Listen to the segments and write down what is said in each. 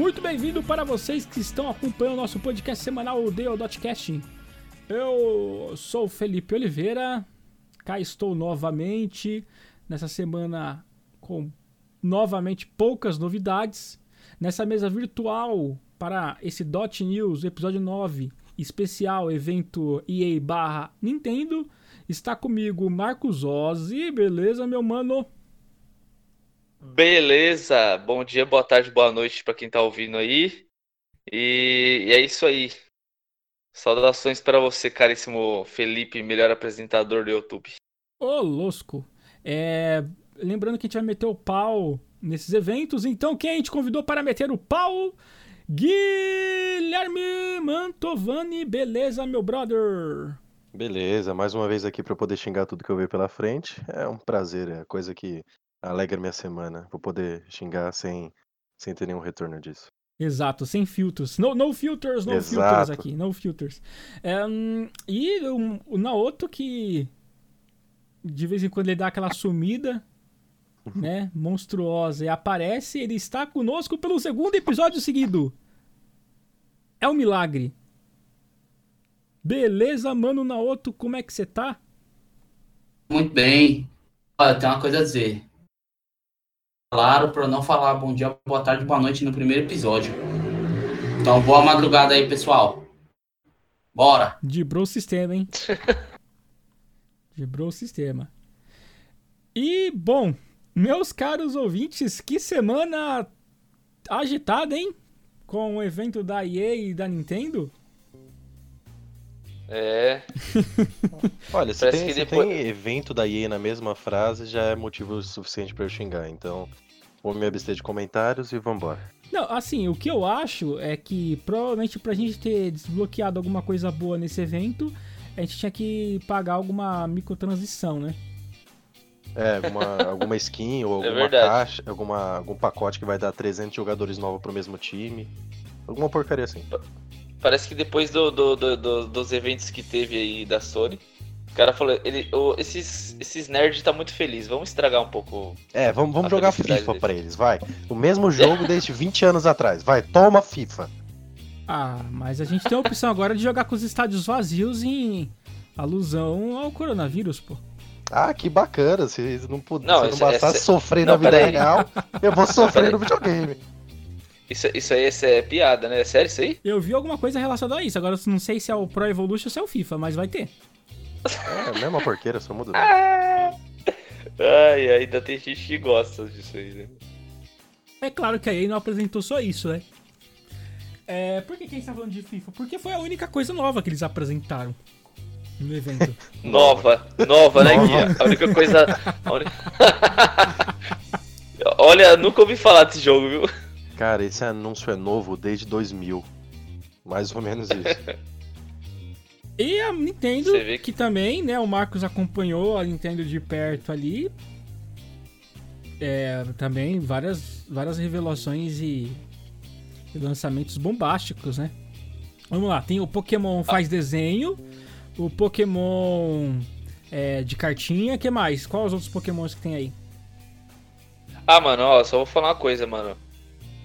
Muito bem-vindo para vocês que estão acompanhando o nosso podcast semanal, o Dale.cast. Eu sou o Felipe Oliveira, cá estou novamente, nessa semana com novamente poucas novidades. Nessa mesa virtual para esse Dot News, episódio 9, especial evento EA barra Nintendo, está comigo Marcos Ozzi, beleza meu mano? Beleza, bom dia, boa tarde, boa noite para quem tá ouvindo aí. E, e, é isso aí. Saudações para você, caríssimo Felipe, melhor apresentador do YouTube. Ô, Losco. É, lembrando que a gente vai meter o pau nesses eventos, então quem a gente convidou para meter o pau? Guilherme Mantovani, beleza, meu brother? Beleza, mais uma vez aqui para poder xingar tudo que eu ver pela frente. É um prazer, é coisa que alegra minha semana. Vou poder xingar sem, sem ter nenhum retorno disso. Exato, sem filtros. No, no filters, no Exato. filters aqui, no filters. É, um, e o, o Naoto que de vez em quando ele dá aquela sumida, né, monstruosa, e aparece, ele está conosco pelo segundo episódio seguido. É um milagre. Beleza, mano Naoto, como é que você tá? Muito bem. Olha, tem uma coisa a dizer claro para não falar bom dia, boa tarde, boa noite no primeiro episódio. Então, boa madrugada aí, pessoal. Bora. Dibrou o sistema, hein? Dibrou o sistema. E, bom, meus caros ouvintes, que semana agitada, hein? Com o evento da EA e da Nintendo. É. Olha, se, tem, se depois... tem, evento da EA na mesma frase, já é motivo suficiente para eu xingar. Então, vou me abster de comentários e vambora. Não, assim, o que eu acho é que provavelmente pra gente ter desbloqueado alguma coisa boa nesse evento, a gente tinha que pagar alguma microtransição, né? É, alguma, alguma skin ou é alguma é caixa, alguma, algum pacote que vai dar 300 jogadores novos pro mesmo time. Alguma porcaria assim. Parece que depois do, do, do, dos eventos que teve aí da Sony, o cara falou, ele, oh, esses, esses nerds tá muito feliz, vamos estragar um pouco. É, vamos, vamos jogar FIFA para eles, vai. O mesmo jogo desde 20 anos atrás, vai, toma FIFA. Ah, mas a gente tem a opção agora de jogar com os estádios vazios em alusão ao coronavírus, pô. Ah, que bacana. Se não, puder, não, se não bastasse é, sofrer não, na vida real, eu vou sofrer no videogame. Isso, isso aí isso é piada, né? É sério isso aí? Eu vi alguma coisa relacionada a isso. Agora não sei se é o Pro Evolution ou se é o FIFA, mas vai ter. É, mesma porqueira, só muda. Ai, ainda tem gente que gosta disso aí, né? É claro que a EA não apresentou só isso, né? É, por que, que a gente tá falando de FIFA? Porque foi a única coisa nova que eles apresentaram no evento. nova, nova, né, Guia? A única coisa. A única... Olha, nunca ouvi falar desse jogo, viu? Cara, esse anúncio é novo desde 2000. Mais ou menos isso. e a Nintendo, que... que também, né, o Marcos acompanhou a Nintendo de perto ali. É, também várias, várias revelações e, e lançamentos bombásticos, né? Vamos lá, tem o Pokémon faz desenho, o Pokémon é, de cartinha, que mais? Quais os outros Pokémons que tem aí? Ah, mano, ó, só vou falar uma coisa, mano.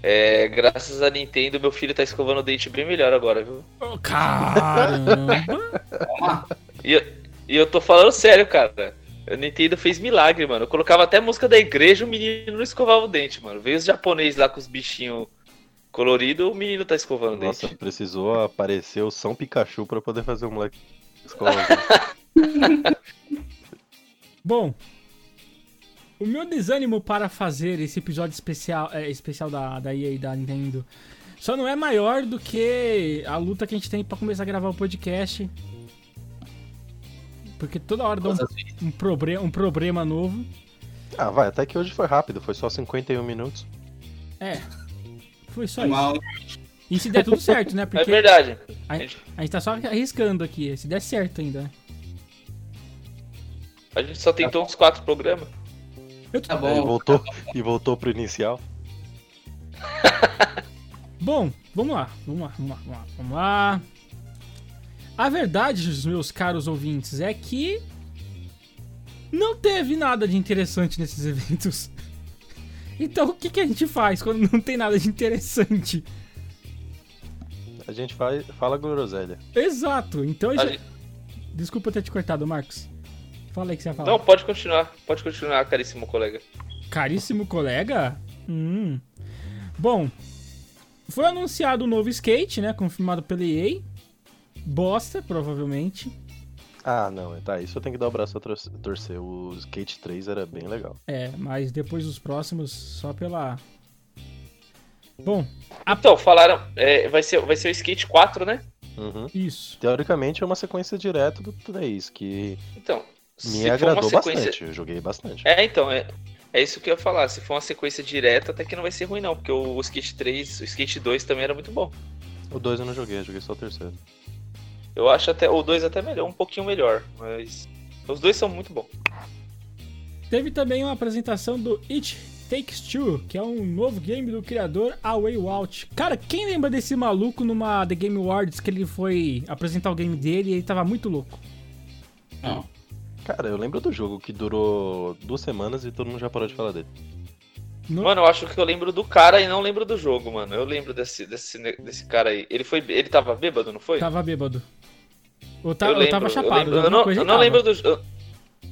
É, graças a Nintendo, meu filho tá escovando o dente bem melhor agora, viu? caramba! e, eu, e eu tô falando sério, cara. A Nintendo fez milagre, mano. Eu colocava até música da igreja, o menino não escovava o dente, mano. Veio os japoneses lá com os bichinhos coloridos, o menino tá escovando o dente. Nossa, precisou aparecer o São Pikachu pra poder fazer o moleque escovar o dente. Bom, o meu desânimo para fazer esse episódio especial, é, especial da, da EA e da Nintendo só não é maior do que a luta que a gente tem para começar a gravar o podcast. Porque toda hora dá um, um, problema, um problema novo. Ah, vai, até que hoje foi rápido, foi só 51 minutos. É, foi só isso. E se der tudo certo, né? É Porque é verdade. A, a gente tá só arriscando aqui, se der certo ainda. A gente só tentou uns quatro programas. Tá bom. E voltou, e voltou pro inicial. bom, vamos lá, vamos lá, vamos lá, vamos lá, vamos lá. A verdade, meus caros ouvintes, é que não teve nada de interessante nesses eventos. Então o que, que a gente faz quando não tem nada de interessante? A gente faz, fala groselha. Exato. Então a A gente... gente- Desculpa ter te cortado, Marcos. Fala aí que você ia falar. Não, pode continuar. Pode continuar, caríssimo colega. Caríssimo colega? Hum. Bom, foi anunciado o novo skate, né? Confirmado pela EA. Bosta, provavelmente. Ah, não, tá. Isso eu tenho que dar o braço a tor- torcer. O Skate 3 era bem legal. É, mas depois dos próximos, só pela. Bom, A- Então, falaram. é, vai, ser, vai ser o Skate 4, né? Uhum. isso. Teoricamente é uma sequência direta do 3, que Então. Me se for agradou uma sequência. bastante. Eu joguei bastante. É, então, é, é isso que eu ia falar. Se for uma sequência direta, até que não vai ser ruim, não. Porque o Skate 3, o Skate 2 também era muito bom. O 2 eu não joguei, eu joguei só o terceiro. Eu acho até o 2 até melhor, um pouquinho melhor. Mas. Os dois são muito bons. Teve também uma apresentação do It Takes Two, que é um novo game do criador A Way Out. Cara, quem lembra desse maluco numa The Game Awards que ele foi apresentar o game dele e ele tava muito louco? Não. Cara, eu lembro do jogo que durou duas semanas e todo mundo já parou de falar dele. No- Mano, eu acho que eu lembro do cara e não lembro do jogo, mano. Eu lembro desse, desse, desse cara aí. Ele foi. Ele tava bêbado, não foi? Tava bêbado. Ou, tá, eu, lembro, tava eu chapado, lembro- eu não, eu não tava. lembro do jo-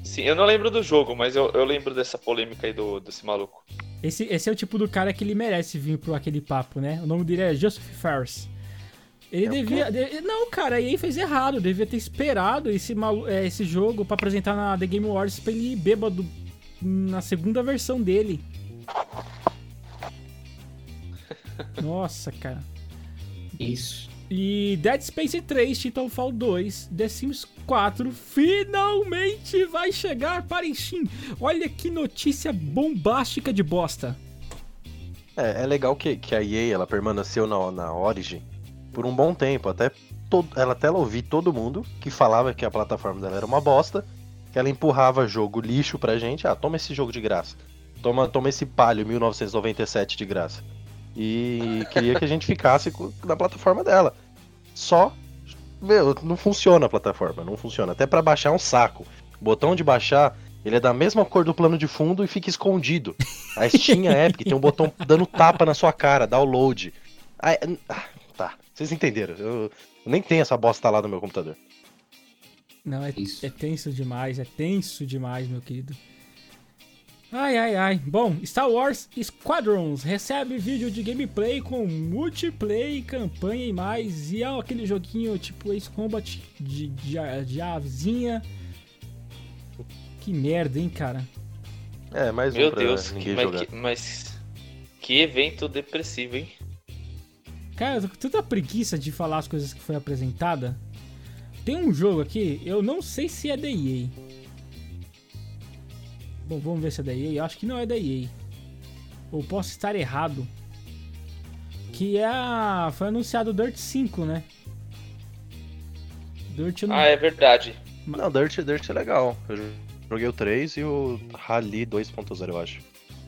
Sim, eu não lembro do jogo, mas eu, eu lembro dessa polêmica aí do, desse maluco. Esse, esse é o tipo do cara que ele merece vir pro aquele papo, né? O nome dele é Joseph Ferris. Ele É devia. de- não, cara, a EA fez errado. Devia ter esperado esse, malu- é, esse jogo pra apresentar na The Game Awards pra ele ir bêbado na segunda versão dele. Nossa, cara. Isso. E Dead Space 3, Titanfall 2, The Sims 4 finalmente vai chegar para Steam. Olha que notícia bombástica de bosta. É, é legal que, que a EA ela permaneceu na, na Origin por um bom tempo, até todo, ela até ela ouvir todo mundo que falava que a plataforma dela era uma bosta, que ela empurrava jogo lixo pra gente, ah, toma esse jogo de graça. Toma, toma esse palio 1997 de graça. E queria que a gente ficasse na plataforma dela. Só, meu, não funciona a plataforma, não funciona. Até pra baixar é um saco. O botão de baixar, ele é da mesma cor do plano de fundo e fica escondido. A Steam é Epic tem um botão dando tapa na sua cara, download. Tá, vocês entenderam. Eu, eu nem tenho essa bosta lá no meu computador. Não, é, Isso. é tenso demais, é tenso demais, meu querido. Ai, ai, ai. Bom, Star Wars Squadrons recebe vídeo de gameplay com multiplayer, campanha e mais. E é aquele joguinho tipo Ace Combat de, de, de avezinha. Que merda, hein, cara. É, mais um Meu pra Deus, que, mas, que, mas que evento depressivo, hein? Cara, eu tô com tanta preguiça de falar as coisas que foi apresentada. Tem um jogo aqui, eu não sei se é da EA. Bom, vamos ver se é da EA. Eu acho que não é da EA. Ou posso estar errado. Que é a... Foi anunciado o Dirt 5, né? Dirt não... Ah, é verdade. Não, Dirt, Dirt é legal. Eu joguei o 3 e o Rally 2.0, eu acho.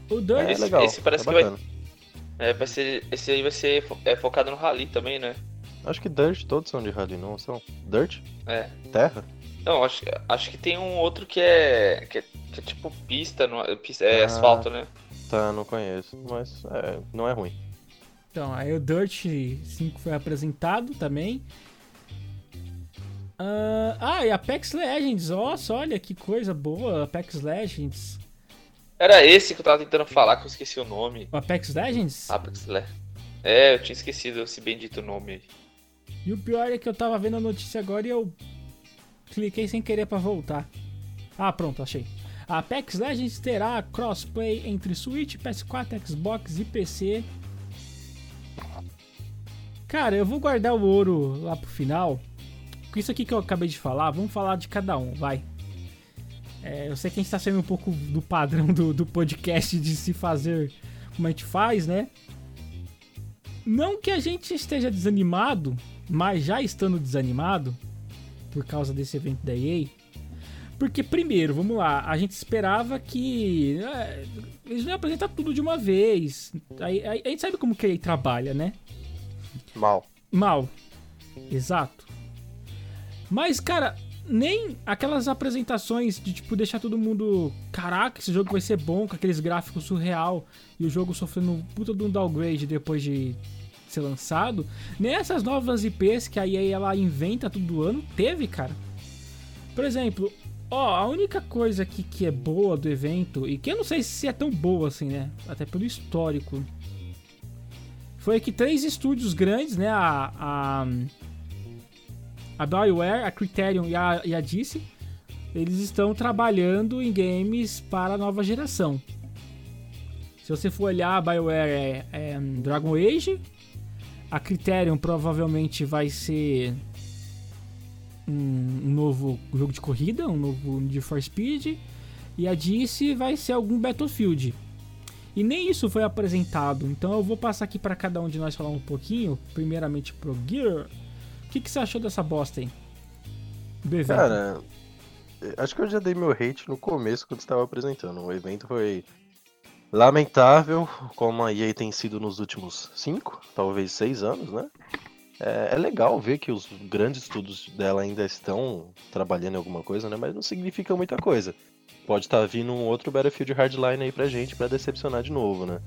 O Dirt... É Esse- legal, esse parece é que vai-. É, vai ser, esse aí vai ser fo- é, focado no rally também, né? Acho que Dirt todos são de Rally, não são? Dirt? É. Terra? Não, acho, acho que tem um outro que é, que é, que é tipo pista, não é, pista é Ah. asfalto, né? Tá, não conheço, mas é, não é ruim. Então, aí o Dirt 5 foi apresentado também. Ah, ah, e Apex Legends. Nossa, olha que coisa boa, Apex Legends. Era esse que eu tava tentando falar, que eu esqueci o nome. O Apex Legends? Apex Le... É, eu tinha esquecido esse bendito nome aí. E o pior é que eu tava vendo a notícia agora e eu cliquei sem querer pra voltar. Ah, pronto, achei. A Apex Legends terá crossplay entre Switch, PS4, Xbox e PC. Cara, eu vou guardar o ouro lá pro final. Com isso aqui que eu acabei de falar, vamos falar de cada um, vai. É, eu sei que a gente tá saindo um pouco do padrão do, do podcast de se fazer como a gente faz, né? Não que a gente esteja desanimado, mas já estando desanimado por causa desse evento da EA. Porque, primeiro, vamos lá, a gente esperava que é, eles não iam apresentar tudo de uma vez. Aí- aí- a gente sabe como que a EA trabalha, né? Mal. Mal. Exato. Mas, cara, nem aquelas apresentações de tipo deixar todo mundo, caraca, esse jogo vai ser bom com aqueles gráficos surreal e o jogo sofrendo um puta de um downgrade depois de ser lançado, nem essas novas IPs que a EA ela inventa todo ano, teve, cara. Por exemplo, ó, a única coisa aqui que é boa do evento e que eu não sei se é tão boa assim, né, até pelo histórico, foi que três estúdios grandes, né, a, a a BioWare, a Criterion e a, e a DC, eles estão trabalhando em games para a nova geração. Se você for olhar, a BioWare é, é Dragon Age, a Criterion provavelmente vai ser um, um, novo jogo de corrida, um novo Need for Speed, e a DC vai ser algum Battlefield. E nem isso foi apresentado, então eu vou passar aqui para cada um de nós falar um pouquinho, primeiramente pro Gear, que, que você achou dessa bosta aí? Do evento? Cara, acho que eu já dei meu hate no começo quando estava apresentando. O evento foi lamentável, como a EA tem sido nos últimos 5, talvez 6 anos, né? É, é, legal ver que os grandes estudos dela ainda estão trabalhando em alguma coisa, né? Mas não significa muita coisa. Pode estar tá vindo um outro Battlefield Hardline aí pra gente pra decepcionar de novo, né?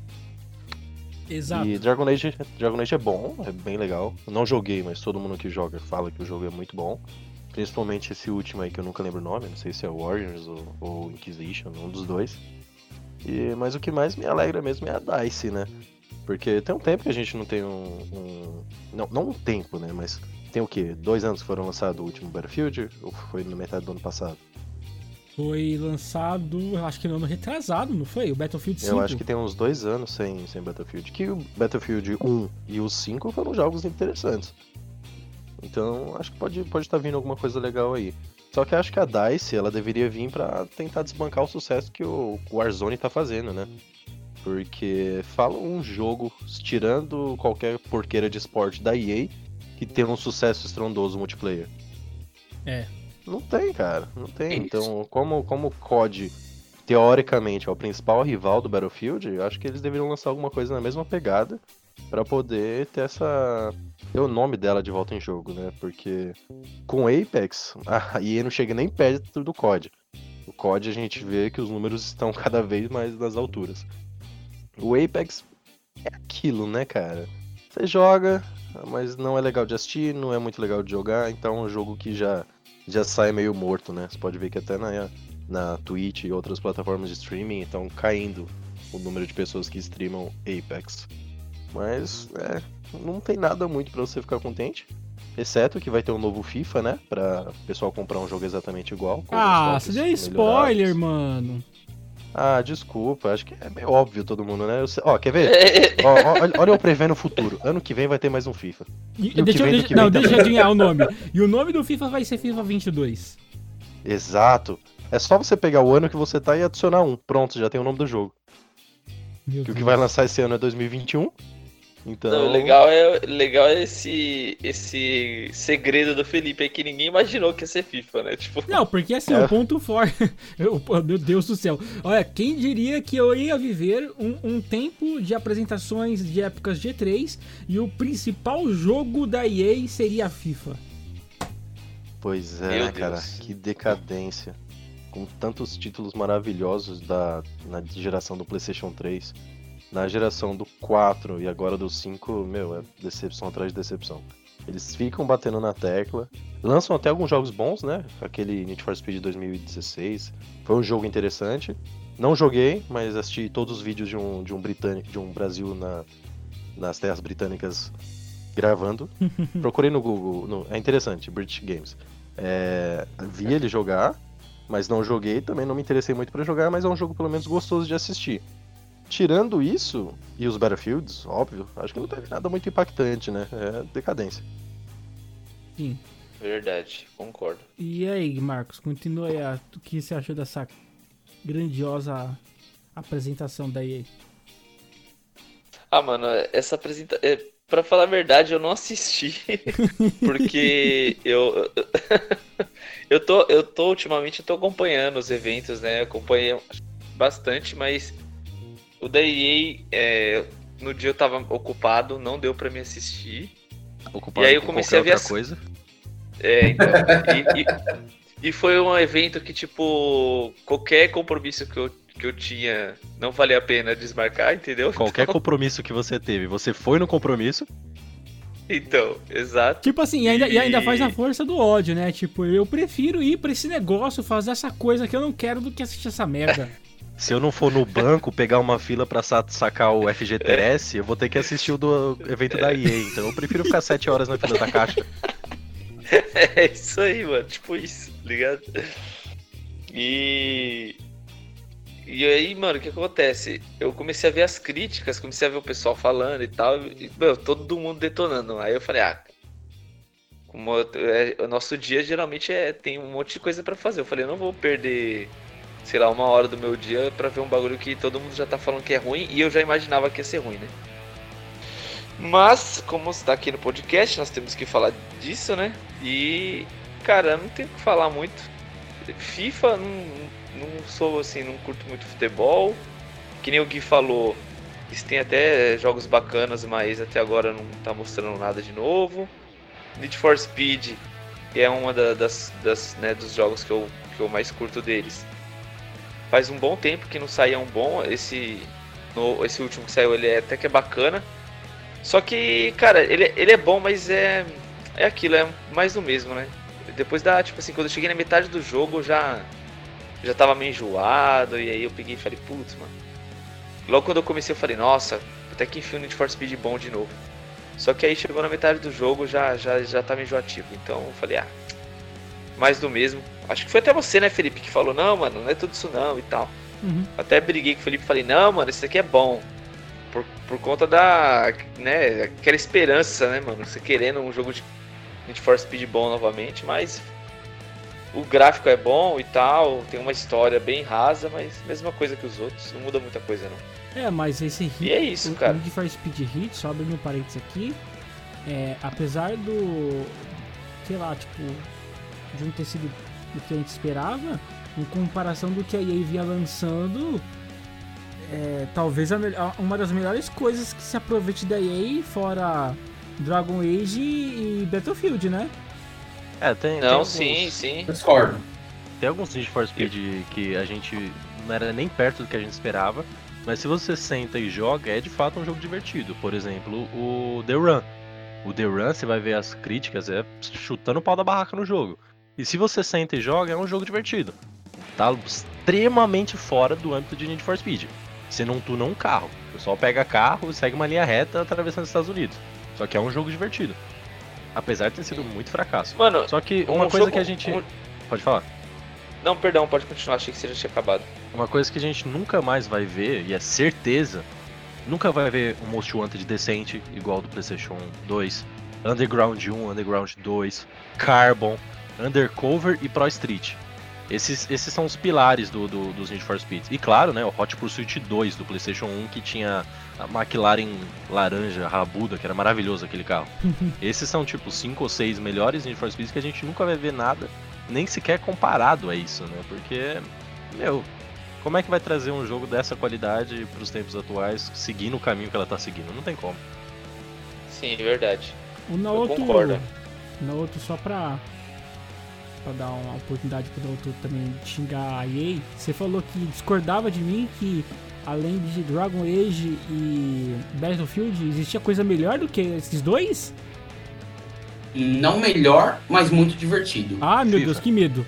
Exato. E Dragon Age, Dragon Age é bom, é bem legal. Não joguei, mas todo mundo que joga fala que o jogo é muito bom. Principalmente esse último aí que eu nunca lembro o nome, não sei se é Warriors ou, ou Inquisition, um dos dois. E, mas o que mais me alegra mesmo é a DICE, né? Porque tem um tempo que a gente não tem um. um não, não um tempo, né? Mas tem o quê? Dois anos que foram lançado o último Battlefield? Ou foi na metade do ano passado? Foi lançado, acho que no ano retrasado, não foi? O Battlefield 5. Eu acho que tem uns dois anos sem, sem Battlefield. Que o Battlefield 1 e o 5 foram jogos interessantes. Então acho que pode, pode estar tá vindo alguma coisa legal aí. Só que acho que a DICE ela deveria vir para tentar desbancar o sucesso que o Warzone tá fazendo, né? Porque fala um jogo, tirando qualquer porqueira de esporte da EA, que tem um sucesso estrondoso multiplayer. É, não tem, cara. Não tem. É então, como, como o COD, teoricamente, é o principal rival do Battlefield, eu acho que eles deveriam lançar alguma coisa na mesma pegada para poder ter essa. ter o nome dela de volta em jogo, né? Porque com Apex, a EA não chega nem perto do COD. O COD a gente vê que os números estão cada vez mais nas alturas. O Apex é aquilo, né, cara? Você joga, mas não é legal de assistir, não é muito legal de jogar, então é um jogo que já já sai meio morto, né? Você pode ver que até na, na Twitch e outras plataformas de streaming estão caindo o número de pessoas que streamam Apex. Mas, é, não tem nada muito para você ficar contente. Exceto que vai ter um novo FIFA, né? Pra o pessoal comprar um jogo exatamente igual. ah, você deu spoiler, mano. Ah, desculpa, acho que é meio óbvio todo mundo, né? Sei... Ó, quer ver? ó, ó, olha eu prevendo o futuro. Ano que vem vai ter mais um FIFA. E, deixa, vem, deixa, não, deixa eu adivinhar o nome. E o nome do FIFA vai ser FIFA 22. Exato. É só você pegar o ano que você tá e adicionar um. Pronto, já tem o nome do jogo. Meu que o que vai lançar esse ano é 2021. Então... Não, legal é, legal é esse, esse segredo do Felipe é que ninguém imaginou que ia ser FIFA, né? Tipo... Não, porque assim, é. o ponto forte. meu Deus do céu. Olha, quem diria que eu ia viver um, um tempo de apresentações de épocas G3 e o principal jogo da EA seria a FIFA? Pois é, né, cara, que decadência. Com tantos títulos maravilhosos da na geração do PlayStation 3 na geração do 4 e agora do 5, meu, é decepção atrás de decepção. Eles ficam batendo na tecla, lançam até alguns jogos bons, né? Aquele Need for Speed 2016 foi um jogo interessante. Não joguei, mas assisti todos os vídeos de um, de um britânico, de um Brasil na, nas terras britânicas gravando. Procurei no Google, no, é interessante, British Games. É, vi ele jogar, mas não joguei, também não me interessei muito para jogar, mas é um jogo pelo menos gostoso de assistir. Tirando isso, e os Battlefields, óbvio, acho que não teve nada muito impactante, né? É decadência. Sim. Verdade, concordo. E aí, Marcos, continua aí. A, o que você achou dessa grandiosa apresentação da EA? Ah, mano, essa apresentação. É, pra falar a verdade, eu não assisti. porque eu. eu, tô, eu tô, ultimamente, eu tô acompanhando os eventos, né? acompanhei bastante, mas o da EA, é, no dia eu tava ocupado, não deu para me assistir. Ocupado e aí eu comecei a ver outra as... coisa. É, então. e, e, e foi um evento que, tipo, qualquer compromisso que eu, que eu tinha não valia a pena desmarcar, entendeu? Qualquer então... compromisso que você teve, você foi no compromisso. Então, exato. Tipo assim, e ainda, e... e ainda faz a força do ódio, né? Tipo, eu prefiro ir pra esse negócio, fazer essa coisa que eu não quero do que assistir essa merda. Se eu não for no banco pegar uma fila pra sacar o FGTS, eu vou ter que assistir o do evento da EA. Então eu prefiro ficar 7 horas na fila da caixa. É isso aí, mano. Tipo isso, ligado? E. E aí, mano, o que acontece? Eu comecei a ver as críticas, comecei a ver o pessoal falando e tal, e, meu, todo mundo detonando. Aí eu falei, ah, como é, o nosso dia geralmente é, tem um monte de coisa para fazer. Eu falei, eu não vou perder, sei lá, uma hora do meu dia para ver um bagulho que todo mundo já tá falando que é ruim e eu já imaginava que ia ser ruim, né? Mas, como está aqui no podcast, nós temos que falar disso, né? E, cara, não tenho o que falar muito. FIFA, não, não sou assim, não curto muito futebol. Que nem o Gui falou, eles têm até jogos bacanas, mas até agora não tá mostrando nada de novo. Need for Speed é uma da, das, das né, dos jogos que eu, que eu mais curto deles. Faz um bom tempo que não saía um bom. Esse, no, esse último que saiu ele é até que é bacana. Só que, cara, ele, ele é bom, mas é, é aquilo, é mais do mesmo, né? Depois da, tipo assim, quando eu cheguei na metade do jogo, já já tava meio enjoado, e aí eu peguei e falei, putz, mano. Logo quando eu comecei, eu falei, nossa, até que enfim o Need for Speed bom de novo. Só que aí chegou na metade do jogo, já, já, já tava enjoativo. Então eu falei, ah, mais do mesmo. Acho que foi até você, né, Felipe, que falou, não, mano, não é tudo isso não e tal. Uhum. Até briguei com o Felipe e falei, não, mano, isso aqui é bom. Por, por conta da, né, aquela esperança, né, mano, você querendo um jogo de Need for Speed bom novamente, mas o gráfico é bom e tal, tem uma história bem rasa, mas mesma coisa que os outros, não muda muita coisa não. É, mas esse hit, e é isso, o, cara. O Need for Speed Hit, só abrindo um parênteses aqui, é, apesar do, sei lá, tipo, de não ter sido o que a gente esperava, em comparação do que a EA vinha lançando, é, talvez a, uma das melhores coisas que se aproveite da EA, fora Dragon Age e Battlefield, né? É, tem. Não, tem sim, alguns... sim. Discordo. Tem alguns Need for Speed que a gente não era nem perto do que a gente esperava, mas se você senta e joga, é de fato um jogo divertido. Por exemplo, o The Run. O The Run, você vai ver as críticas, é chutando o pau da barraca no jogo. E se você senta e joga, é um jogo divertido. Tá extremamente fora do âmbito de Need for Speed. Você não tuna um carro. O pessoal pega carro e segue uma linha reta atravessando os Estados Unidos. Só que é um jogo divertido. Apesar de ter sido muito fracasso. Mano, só que uma um coisa jogo, que a gente. Um... Pode falar. Não, perdão, pode continuar, achei que você já tinha acabado. Uma coisa que a gente nunca mais vai ver, e é certeza, nunca vai ver um Most Wanted decente, igual do PlayStation 2, Underground 1, Underground 2, Carbon, Undercover e Pro Street. Esses, esses são os pilares do, do, dos Need for Speed. E claro, né, o Hot Pursuit 2 do PlayStation 1, que tinha a McLaren laranja, rabuda, que era maravilhoso aquele carro. esses são tipo 5 ou 6 melhores Need for Speed que a gente nunca vai ver nada, nem sequer comparado a isso, né? Porque, meu, como é que vai trazer um jogo dessa qualidade para os tempos atuais, seguindo o caminho que ela tá seguindo? Não tem como. Sim, é verdade. O Naoto, Eu concordo. Naoto, só pra para dar uma oportunidade pro Naruto também xingar a EA, você falou que discordava de mim que além de Dragon Age e Battlefield, existia coisa melhor do que esses dois? Não melhor, mas muito divertido. Ah, meu FIFA. Deus, que medo.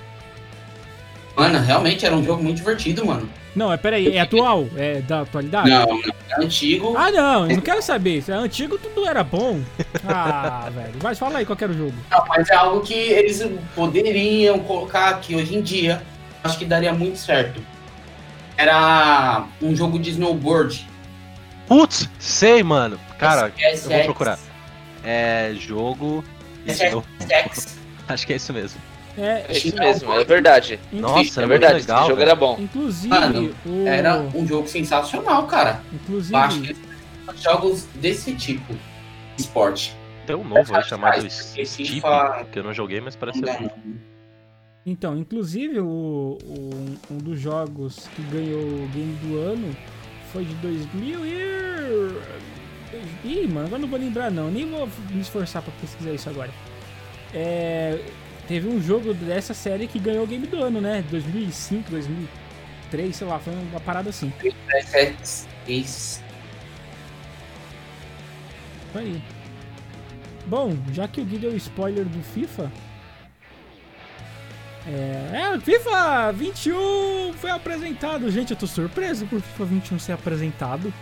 Mano, realmente era um jogo muito divertido, mano. Não, é peraí, é atual? É da atualidade? Não, é antigo. Ah, não, eu não quero saber. Se é antigo, tudo era bom. Ah, velho. Mas fala aí qual era o jogo. Não, mas é algo que eles poderiam colocar aqui hoje em dia. Acho que daria muito certo. Era um jogo de snowboard. Putz, sei, mano. Cara, SX. eu vou procurar. É jogo. SX. Acho que é isso mesmo. É, é isso mesmo, é verdade. Nossa, é verdade, legal, esse jogo era bom. Inclusive, Mano, o... era um jogo sensacional, cara. Inclusive, eu acho que jogos desse tipo de esporte. Tem um novo aí chamado Steve, que eu não joguei, mas parece ser bom. Então, inclusive, o, o, um dos jogos que ganhou o game do ano foi de 2000 e... Ih, mano, agora não vou lembrar não, nem vou me esforçar pra pesquisar isso agora. É, teve um jogo dessa série que ganhou o game do ano, né? 2005, 2003, sei lá, foi uma parada assim. Isso. Aí. Bom, já que o Gui deu spoiler do FIFA. É, é, FIFA 21 foi apresentado. Gente, eu tô surpreso por FIFA 21 ser apresentado.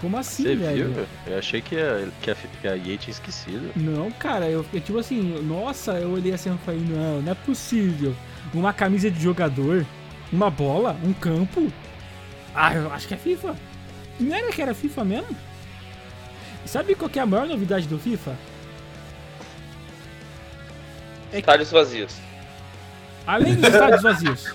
Como assim, Você velho? viu? Eu achei que a, que, a, que a EA tinha esquecido. Não, cara, eu fiquei tipo assim, nossa, eu olhei assim e falei, não, não é possível. Uma camisa de jogador, uma bola, um campo. Ah, eu acho que é FIFA. Não era que era FIFA mesmo? Sabe qual que é a maior novidade do FIFA? Estádios vazios. Além dos estádios vazios.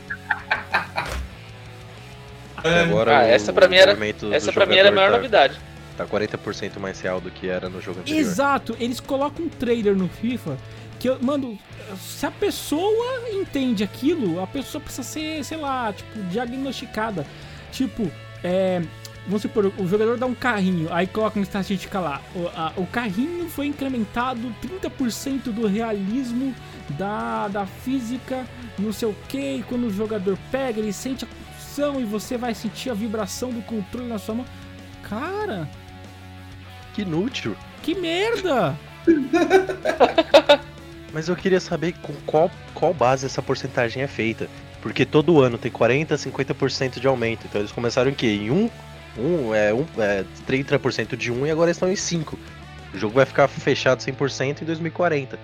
E agora Ah, o- essa pra mim era- Essa pra mim era a maior tá, novidade. Tá 40% mais real do que era no jogo anterior. Exato, eles colocam um trailer no FIFA que, eu- mano, se a pessoa entende aquilo, a pessoa precisa ser, sei lá, tipo, diagnosticada. Tipo, é. Vamos supor, o jogador dá um carrinho, aí coloca uma estatística lá. O, a- o carrinho foi incrementado 30% do realismo da, da física, não sei o que, e quando o jogador pega, ele sente a pulsão e você vai sentir a vibração do controle na sua mão. Cara, Que inútil. que merda! Mas eu queria saber com qual, qual base essa porcentagem é feita. Porque todo ano tem 40, 50% de aumento. Então eles começaram em quê? Em 1, um, é, um, é 30% de 1 e agora estão em 5. O jogo vai ficar fechado 100% em 2040.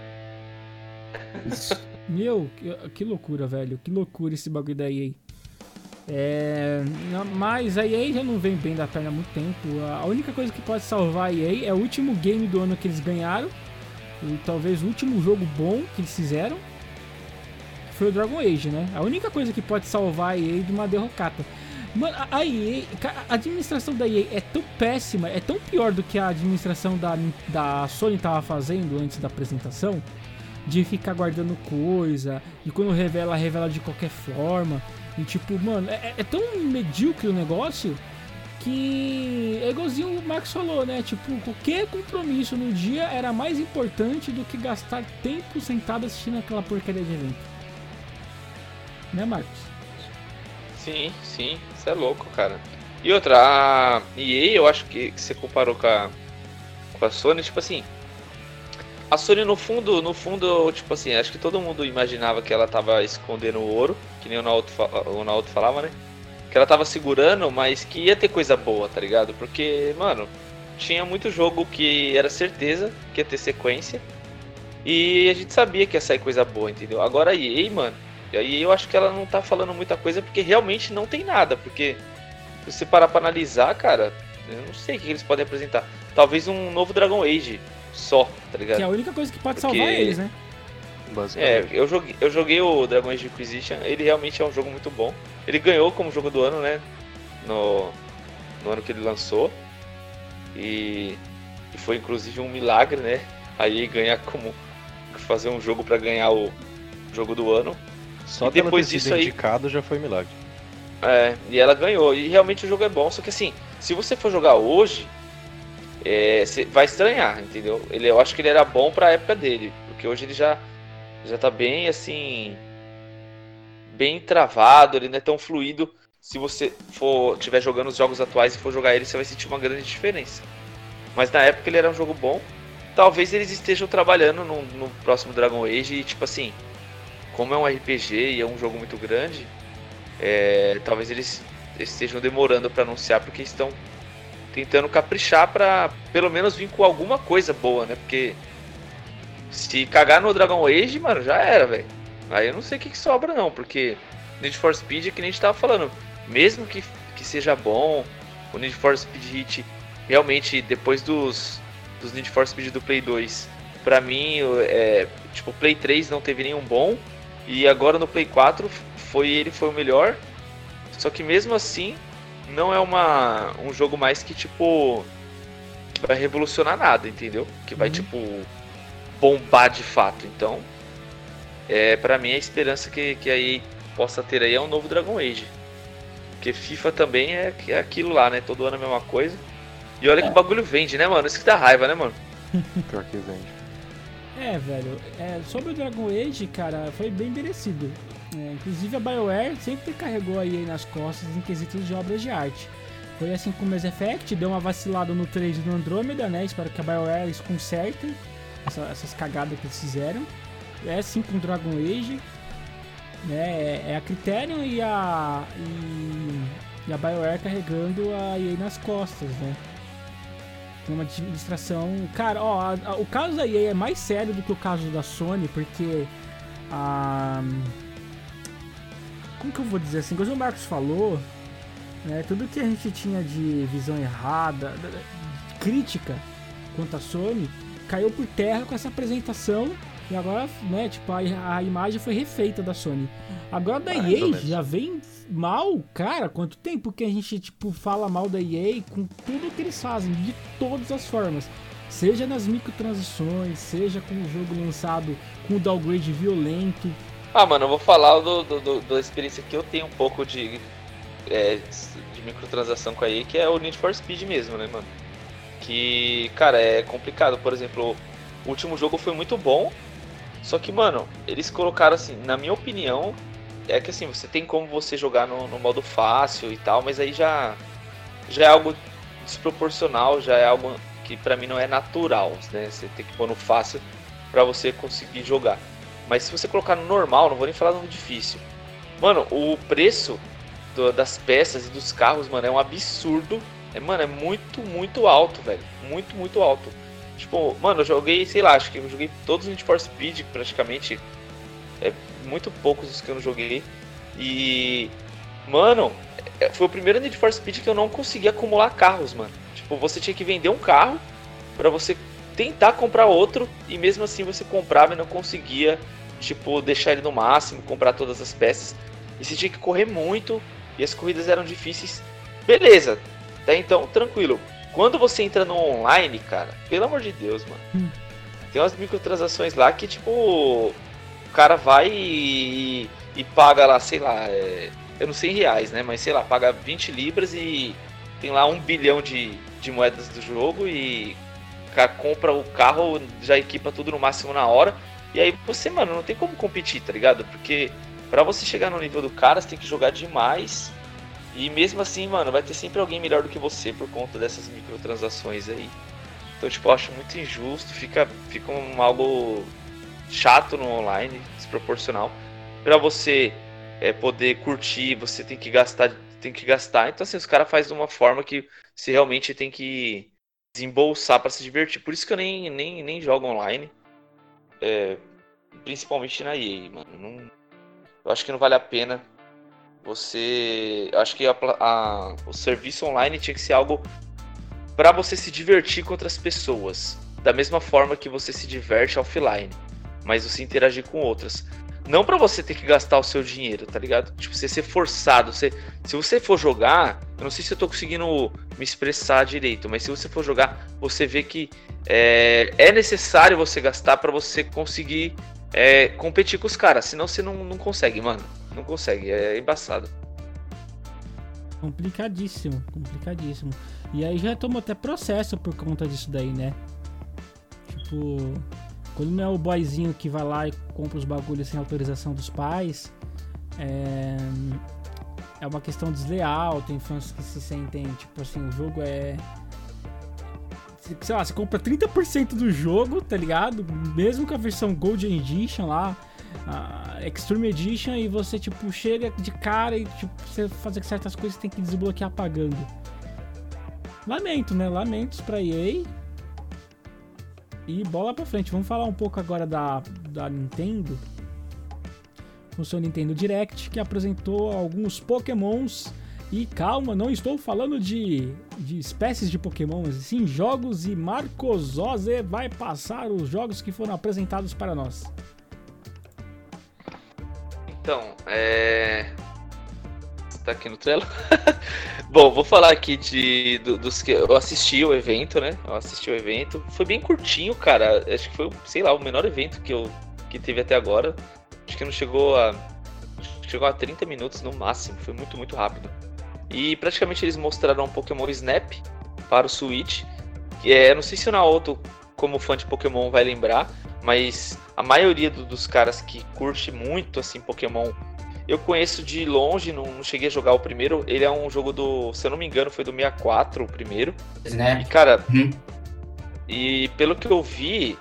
Meu, que, que loucura, velho. Que loucura esse bagulho da EA. É, mas a EA já não vem bem da perna há muito tempo. A única coisa que pode salvar a EA é o último game do ano que eles ganharam. E talvez o último jogo bom que eles fizeram. Foi o Dragon Age, né? A única coisa que pode salvar a EA de uma derrocata. Mano, a- EA, a administração da EA é tão péssima, é tão pior do que a administração da, da Sony tava fazendo antes da apresentação de ficar guardando coisa, e quando revela, revela de qualquer forma. E tipo, mano, é, é tão medíocre o negócio que é igualzinho o Marcos falou, né? Tipo, qualquer compromisso no dia era mais importante do que gastar tempo sentado assistindo aquela porcaria de evento. Né, Marcos? Sim, sim, isso é louco, cara. E outra, a EA, eu acho que, que você comparou com a, com a Sony, tipo assim. A Sony no fundo, no fundo, tipo assim, acho que todo mundo imaginava que ela tava escondendo o ouro, que nem o Naoto, o Naoto falava, né? Que ela tava segurando, mas que ia ter coisa boa, tá ligado? Porque, mano, tinha muito jogo que era certeza que ia ter sequência. E a gente sabia que ia sair coisa boa, entendeu? Agora a EA, mano, e aí eu acho que ela não tá falando muita coisa porque realmente não tem nada. Porque se você parar pra analisar, cara, eu não sei o que eles podem apresentar. Talvez um novo Dragon Age só, tá ligado? Que é a única coisa que pode Porque- salvar eles, né? É, Basicamente. eu joguei, eu joguei o Dragon Age Inquisition, ele realmente é um jogo muito bom. Ele ganhou como jogo do ano, né? No, no ano que ele lançou. E, e foi inclusive um milagre, né? Aí ganhar como fazer um jogo pra ganhar o jogo do ano. Só e depois ter sido disso aí- indicado já foi milagre. É, e ela ganhou. E realmente o jogo é bom, só que assim, se você for jogar hoje, é, vai estranhar, entendeu? Ele, eu acho que ele era bom pra época dele, porque hoje ele já, já tá bem assim. Bem travado, ele não é tão fluido. Se você for tiver jogando os jogos atuais e for jogar ele, você vai sentir uma grande diferença. Mas na época ele era um jogo bom. Talvez eles estejam trabalhando no, no próximo Dragon Age e tipo assim, como é um RPG e é um jogo muito grande, é, talvez eles estejam demorando para anunciar porque estão tentando caprichar para pelo menos vir com alguma coisa boa, né? Porque se cagar no Dragon Age, mano, já era, velho. Aí eu não sei o que, que sobra não, porque Need for Speed é que nem a gente tava falando, mesmo que, que seja bom, o Need for Speed Hit realmente depois dos dos Need for Speed do Play 2, pra mim, é, tipo, Play 3 não teve nenhum bom e agora no Play 4 foi ele foi o melhor. Só que mesmo assim, não é uma um jogo mais que tipo que vai revolucionar nada, entendeu? Que vai Uhum. tipo bombar de fato. Então, é para mim a esperança que que aí possa ter aí é um novo Dragon Age. Porque FIFA também é, é aquilo lá, né? Todo ano a mesma coisa. E olha que o bagulho vende, né, mano? Isso que dá raiva, né, mano? Pior que vende. É, velho, é, sobre o Dragon Age, cara, foi bem merecido. É, inclusive a BioWare sempre carregou aí nas costas em quesitos de obras de arte. Foi assim com o Mass Effect, deu uma vacilada no 3 do Andromeda, né? Espero que a BioWare eles consertem essa, essas cagadas que eles fizeram. É assim com Dragon Age. Né? É a Criterion e a. E, e a BioWare carregando a EA nas costas, né? Tem uma administração. Cara, ó, a, a, o caso da EA é mais sério do que o caso da Sony, porque a. Como que eu vou dizer assim? Como o Marcos falou, né, tudo que a gente tinha de visão errada, de crítica quanto a Sony, caiu por terra com essa apresentação e agora, né, tipo, a, a imagem foi refeita da Sony. Agora da Mais EA já vem mal, cara, quanto tempo que a gente, tipo, fala mal da EA com tudo que eles fazem, de todas as formas. Seja nas microtransações, seja com o jogo lançado com o downgrade violento, ah, mano, eu vou falar do, do, do, da experiência que eu tenho um pouco de, é, de microtransação com a EA, que é o Need for Speed mesmo, né, mano? Que, cara, é complicado. Por exemplo, o último jogo foi muito bom, só que, mano, eles colocaram assim, na minha opinião, é que assim, você tem como você jogar no, no modo fácil e tal, mas aí já, já é algo desproporcional, já é algo que para mim não é natural, né? Você tem que pôr no fácil para você conseguir jogar. Mas se você colocar no normal, não vou nem falar no difícil. Mano, o preço do, das peças e dos carros, mano, é um absurdo. É, mano, é muito, muito alto, velho. Muito, muito alto. Tipo, mano, eu joguei, sei lá, acho que eu joguei todos os Need for Speed praticamente. É muito poucos os que eu não joguei. E, mano, é, foi o primeiro Need for Speed que eu não consegui acumular carros, mano. Tipo, você tinha que vender um carro para você tentar comprar outro e mesmo assim você comprava e não conseguia tipo, deixar ele no máximo, comprar todas as peças. E você tinha que correr muito e as corridas eram difíceis. Beleza, até então tranquilo. Quando você entra no online, cara, pelo amor de Deus, mano. Hum. Tem umas microtransações lá que, tipo, o cara vai e, e paga lá, sei lá, é, eu não sei em reais, né? Mas sei lá, paga 20 libras e tem lá um bilhão de, de moedas do jogo e o cara compra o carro, já equipa tudo no máximo na hora e aí você, mano, não tem como competir, tá ligado? Porque para você chegar no nível do cara, você tem que jogar demais. E mesmo assim, mano, vai ter sempre alguém melhor do que você por conta dessas microtransações aí. Então, tipo, eu acho muito injusto, fica, fica um, algo chato no online, desproporcional. para você é, poder curtir, você tem que gastar, tem que gastar. Então, assim, os caras fazem de uma forma que você realmente tem que desembolsar para se divertir. Por isso que eu nem, nem, nem jogo online. É, principalmente na EA, mano. Não, eu acho que não vale a pena você. Eu acho que a, a, o serviço online tinha que ser algo para você se divertir com outras pessoas. Da mesma forma que você se diverte offline. Mas você interagir com outras. Não para você ter que gastar o seu dinheiro, tá ligado? Tipo, você ser forçado. Você, se você for jogar, eu não sei se eu tô conseguindo me expressar direito, mas se você for jogar, você vê que é, é necessário você gastar para você conseguir é, competir com os caras. Senão você não, não consegue, mano. Não consegue, é embaçado. Complicadíssimo, complicadíssimo. E aí já tomou até processo por conta disso daí, né? Tipo, quando não é o boyzinho que vai lá e compra os bagulhos sem autorização dos pais, é, é uma questão desleal. Tem fãs que se sentem, tipo assim, o jogo é. Sei lá, você compra 30% do jogo, tá ligado? Mesmo com a versão Golden Edition lá, Extreme Edition, e você, tipo, chega de cara e, tipo, você fazer certas coisas tem que desbloquear pagando. Lamento, né? Lamentos pra EA e bola pra frente. Vamos falar um pouco agora da, da Nintendo. O seu Nintendo Direct, que apresentou alguns Pokémons. E calma, não estou falando de, de espécies de Pokémon, mas sim jogos e Marcos Ozzy vai passar os jogos que foram apresentados para nós. Então, é tá aqui no Trello. Bom, vou falar aqui de do, dos que eu assisti o evento, né? Eu assisti o evento. Foi bem curtinho, cara. Acho que foi, sei lá, o menor evento que eu que teve até agora. Acho que não chegou a chegou a 30 minutos no máximo. Foi muito, muito rápido. E praticamente eles mostraram um Pokémon Snap para o Switch. É, não sei se o Naoto, como fã de Pokémon, vai lembrar, mas a maioria do, dos caras que curte muito assim Pokémon, eu conheço de longe, não, não, cheguei a jogar o primeiro. Ele é um jogo do, se eu não me engano, foi do 64 o primeiro. Snap. E cara, uhum. e pelo que eu vi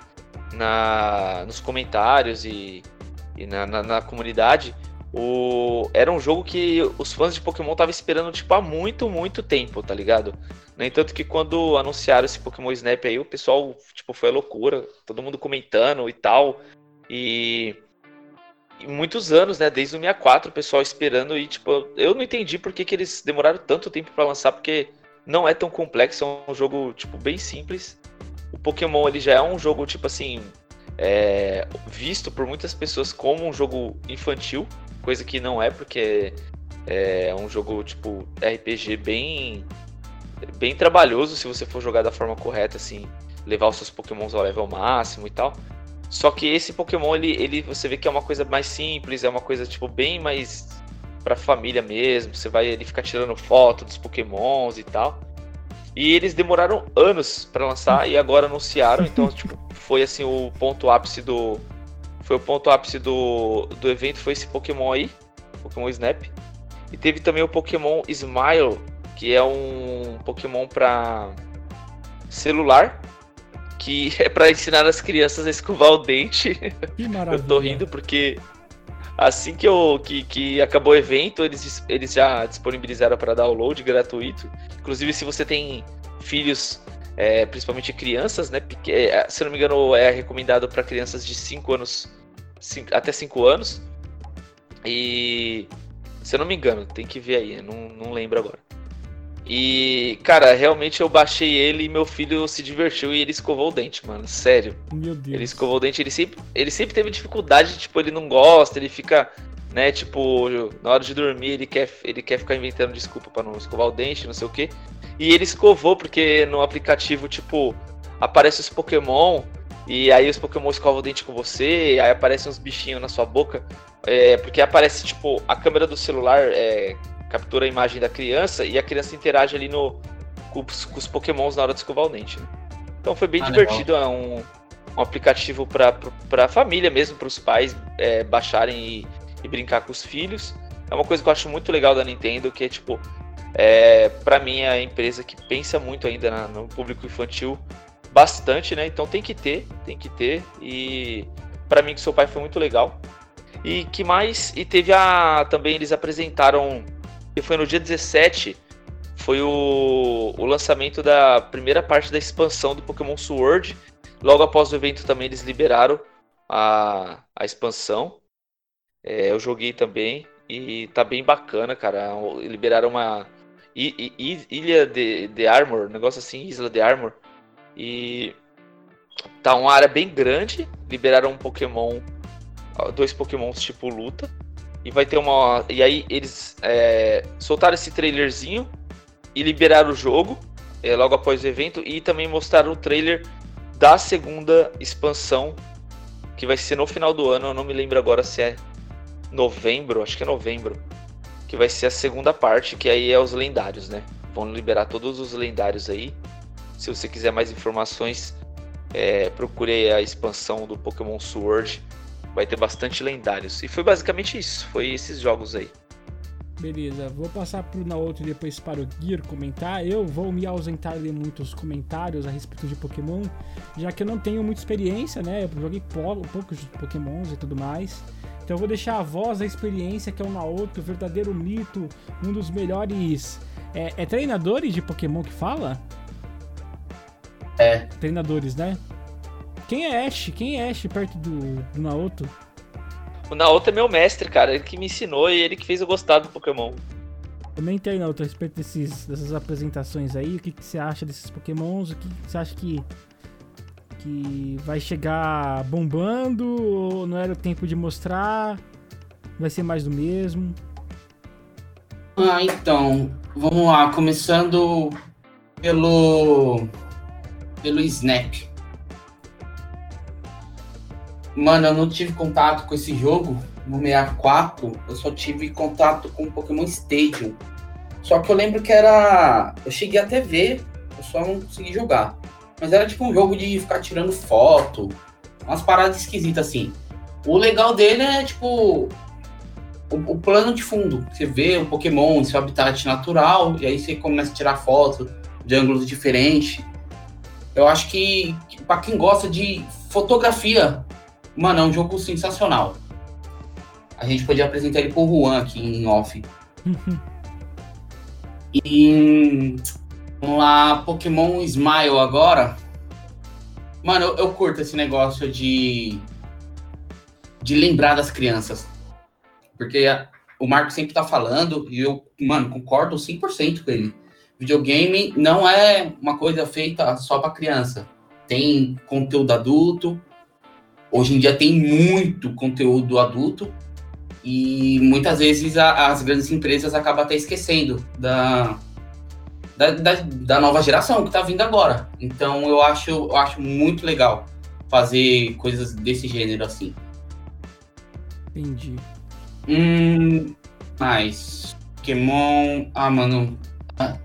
na nos comentários e, e na, na, na comunidade, o, era um jogo que os fãs de Pokémon estavam esperando tipo, há muito, muito tempo, tá ligado? No entanto que quando anunciaram esse Pokémon Snap aí, o pessoal tipo, foi a loucura, todo mundo comentando e tal. E muitos anos, né? Desde o 64, o pessoal esperando e tipo, eu não entendi por que, que eles demoraram tanto tempo para lançar, porque não é tão complexo, é um jogo tipo bem simples. O Pokémon ele já é um jogo tipo assim, é, visto por muitas pessoas como um jogo infantil, coisa que não é, porque é um jogo tipo RPG bem bem trabalhoso se você for jogar da forma correta, assim, levar os seus pokémons ao level máximo e tal. Só que esse Pokémon, ele, ele você vê que é uma coisa mais simples, é uma coisa tipo bem mais pra família mesmo. Você vai ele ficar tirando foto dos Pokémons e tal. E eles demoraram anos para lançar e agora anunciaram, então tipo, foi assim o ponto ápice do foi o ponto ápice do, do evento, foi esse Pokémon aí, Pokémon Snap. E teve também o Pokémon Smile, que é um Pokémon para celular, que é para ensinar as crianças a escovar o dente. Que maravilha. eu tô rindo porque assim que, eu, que, que acabou o evento, eles, eles já disponibilizaram para download gratuito. Inclusive, se você tem filhos é, principalmente crianças, né? É, se não me engano, é recomendado para crianças de 5 anos cinco, até 5 anos. E se eu não me engano, tem que ver aí, não, não lembro agora. E, cara, realmente eu baixei ele e meu filho se divertiu e ele escovou o dente, mano. Sério. Meu Deus. Ele escovou o dente, ele sempre, ele sempre teve dificuldade, tipo, ele não gosta, ele fica, né, tipo, na hora de dormir ele quer, ele quer ficar inventando desculpa para não escovar o dente, não sei o quê. E ele escovou porque no aplicativo, tipo, aparece os Pokémon e aí os Pokémon escovam o dente com você, aí aparecem uns bichinhos na sua boca. É, porque aparece, tipo, a câmera do celular é, captura a imagem da criança e a criança interage ali no, com, os, com os Pokémons na hora de escovar o dente. Né? Então foi bem ah, divertido, legal. é um, um aplicativo para a família mesmo, para os pais é, baixarem e, e, brincar com os filhos. É uma coisa que eu acho muito legal da Nintendo, que é tipo, é, para mim, é a empresa que pensa muito ainda na, no público infantil bastante, né? Então tem que ter, tem que ter. E para mim que seu pai foi muito legal. E que mais? E teve a também eles apresentaram e foi no dia 17 foi o, o lançamento da primeira parte da expansão do Pokémon Sword. Logo após o evento também eles liberaram a, a expansão. É, eu joguei também e tá bem bacana, cara. Liberaram uma Ilha de, de Armor, negócio assim, Isla de Armor. E tá uma área bem grande. Liberaram um Pokémon, dois Pokémons tipo luta. E vai ter uma. E aí eles é, soltaram esse trailerzinho e liberaram o jogo é, logo após o evento. E também mostraram o trailer da segunda expansão, que vai ser no final do ano. Eu não me lembro agora se é novembro, acho que é novembro que vai ser a segunda parte, que aí é os lendários, né? Vão liberar todos os lendários aí. Se você quiser mais informações, é, procure a expansão do Pokémon Sword. Vai ter bastante lendários. E foi basicamente isso. Foi esses jogos aí. Beleza, vou passar pro Naoto e depois para o Gear comentar. Eu vou me ausentar de muitos comentários a respeito de Pokémon, já que eu não tenho muita experiência, né? Eu joguei poucos Pokémons e tudo mais. Então eu vou deixar a voz da experiência, que é o Naoto, verdadeiro mito, um dos melhores. É, é treinadores de Pokémon que fala? É. Treinadores, né? Quem é Ash? Quem é Ash perto do, do Naoto? O Naoto é meu mestre, cara. Ele que me ensinou e ele que fez eu gostar do Pokémon. Comenta aí, Naoto, a respeito desses, dessas apresentações aí. O que, que você acha desses Pokémons? O que, que você acha que que vai chegar bombando ou não era o tempo de mostrar? Vai ser mais do mesmo? Ah, então, vamos lá, começando pelo pelo Snap. Mano, eu não tive contato com esse jogo no 64, eu só tive contato com o Pokémon Stadium. Só que eu lembro que era. Eu cheguei até ver, eu só não consegui jogar. Mas era tipo um jogo de ficar tirando foto, umas paradas esquisitas assim. O legal dele é, tipo, o, o, plano de fundo. Você vê o Pokémon seu habitat natural, e aí você começa a tirar fotos de ângulos diferentes. Eu acho que para quem gosta de fotografia, mano, é um jogo sensacional. A gente podia apresentar ele pro Juan aqui em off. e vamos lá, Pokémon Smile agora. Mano, eu, eu curto esse negócio de de lembrar das crianças. Porque a, o Marco sempre tá falando, e eu, mano, concordo 100% com ele. Videogame não é uma coisa feita só para criança. Tem conteúdo adulto. Hoje em dia tem muito conteúdo adulto. E muitas vezes a, as grandes empresas acabam até esquecendo da, da, da, da nova geração que está vindo agora. Então eu acho, eu acho muito legal fazer coisas desse gênero assim. Entendi. Hum, mais. Pokémon. Ah, mano. Ah.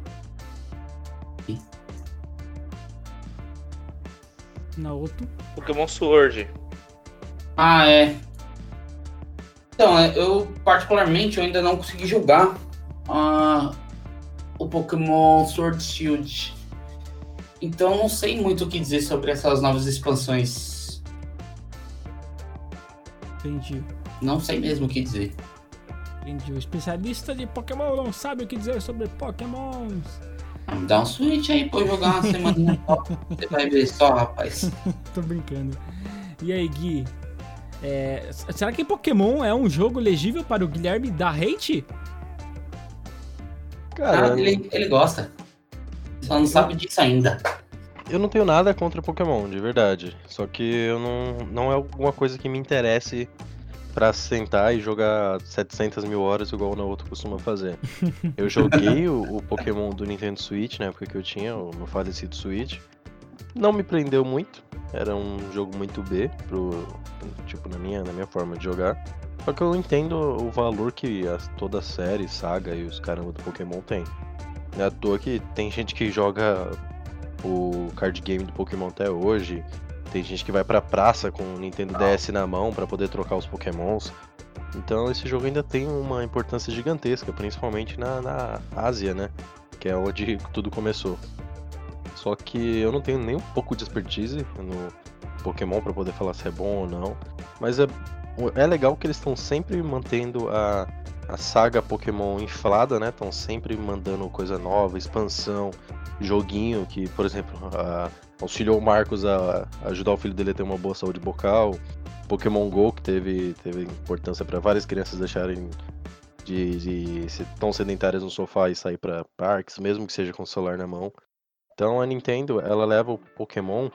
Naoto. Pokémon Sword. Ah, é. Então, é, eu particularmente eu ainda não consegui jogar uh, o Pokémon Sword Shield. Então não sei muito o que dizer sobre essas novas expansões. Entendi. Não sei mesmo o que dizer. Entendi. O especialista de Pokémon não sabe o que dizer sobre Pokémons. Dá um switch aí pra eu jogar uma semana. Você vai ver só, rapaz. Tô brincando. E aí, Gui? É, será que Pokémon é um jogo legível para o Guilherme da hate? Cara, ah, ele, ele gosta. Só não sabe disso ainda. Eu não tenho nada contra Pokémon, de verdade. Só que eu não, não é alguma coisa que me interesse pra sentar e jogar 700 mil horas igual o Naoto costuma fazer. Eu joguei o, o, Pokémon do Nintendo Switch na época que eu tinha, o meu falecido Switch. Não me prendeu muito, era um jogo muito B, pro, tipo, na minha, na minha forma de jogar. Só que eu entendo o valor que a, toda a série, saga e os caramba do Pokémon tem. Não é à toa que tem gente que joga o card game do Pokémon até hoje, tem gente que vai pra praça com o Nintendo DS na mão para poder trocar os Pokémons. Então esse jogo ainda tem uma importância gigantesca, principalmente na, na Ásia, né? Que é onde tudo começou. Só que eu não tenho nem um pouco de expertise no Pokémon para poder falar se é bom ou não. Mas é, é legal que eles estão sempre mantendo a, a saga Pokémon inflada, né? Estão sempre mandando coisa nova, expansão, joguinho que, por exemplo, a, auxiliou o Marcos a, a, ajudar o filho dele a ter uma boa saúde bucal. Pokémon Go, que teve, teve importância para várias crianças deixarem de, de ser tão sedentárias no sofá e sair para parques, mesmo que seja com o celular na mão. Então a Nintendo, ela leva o Pokémon,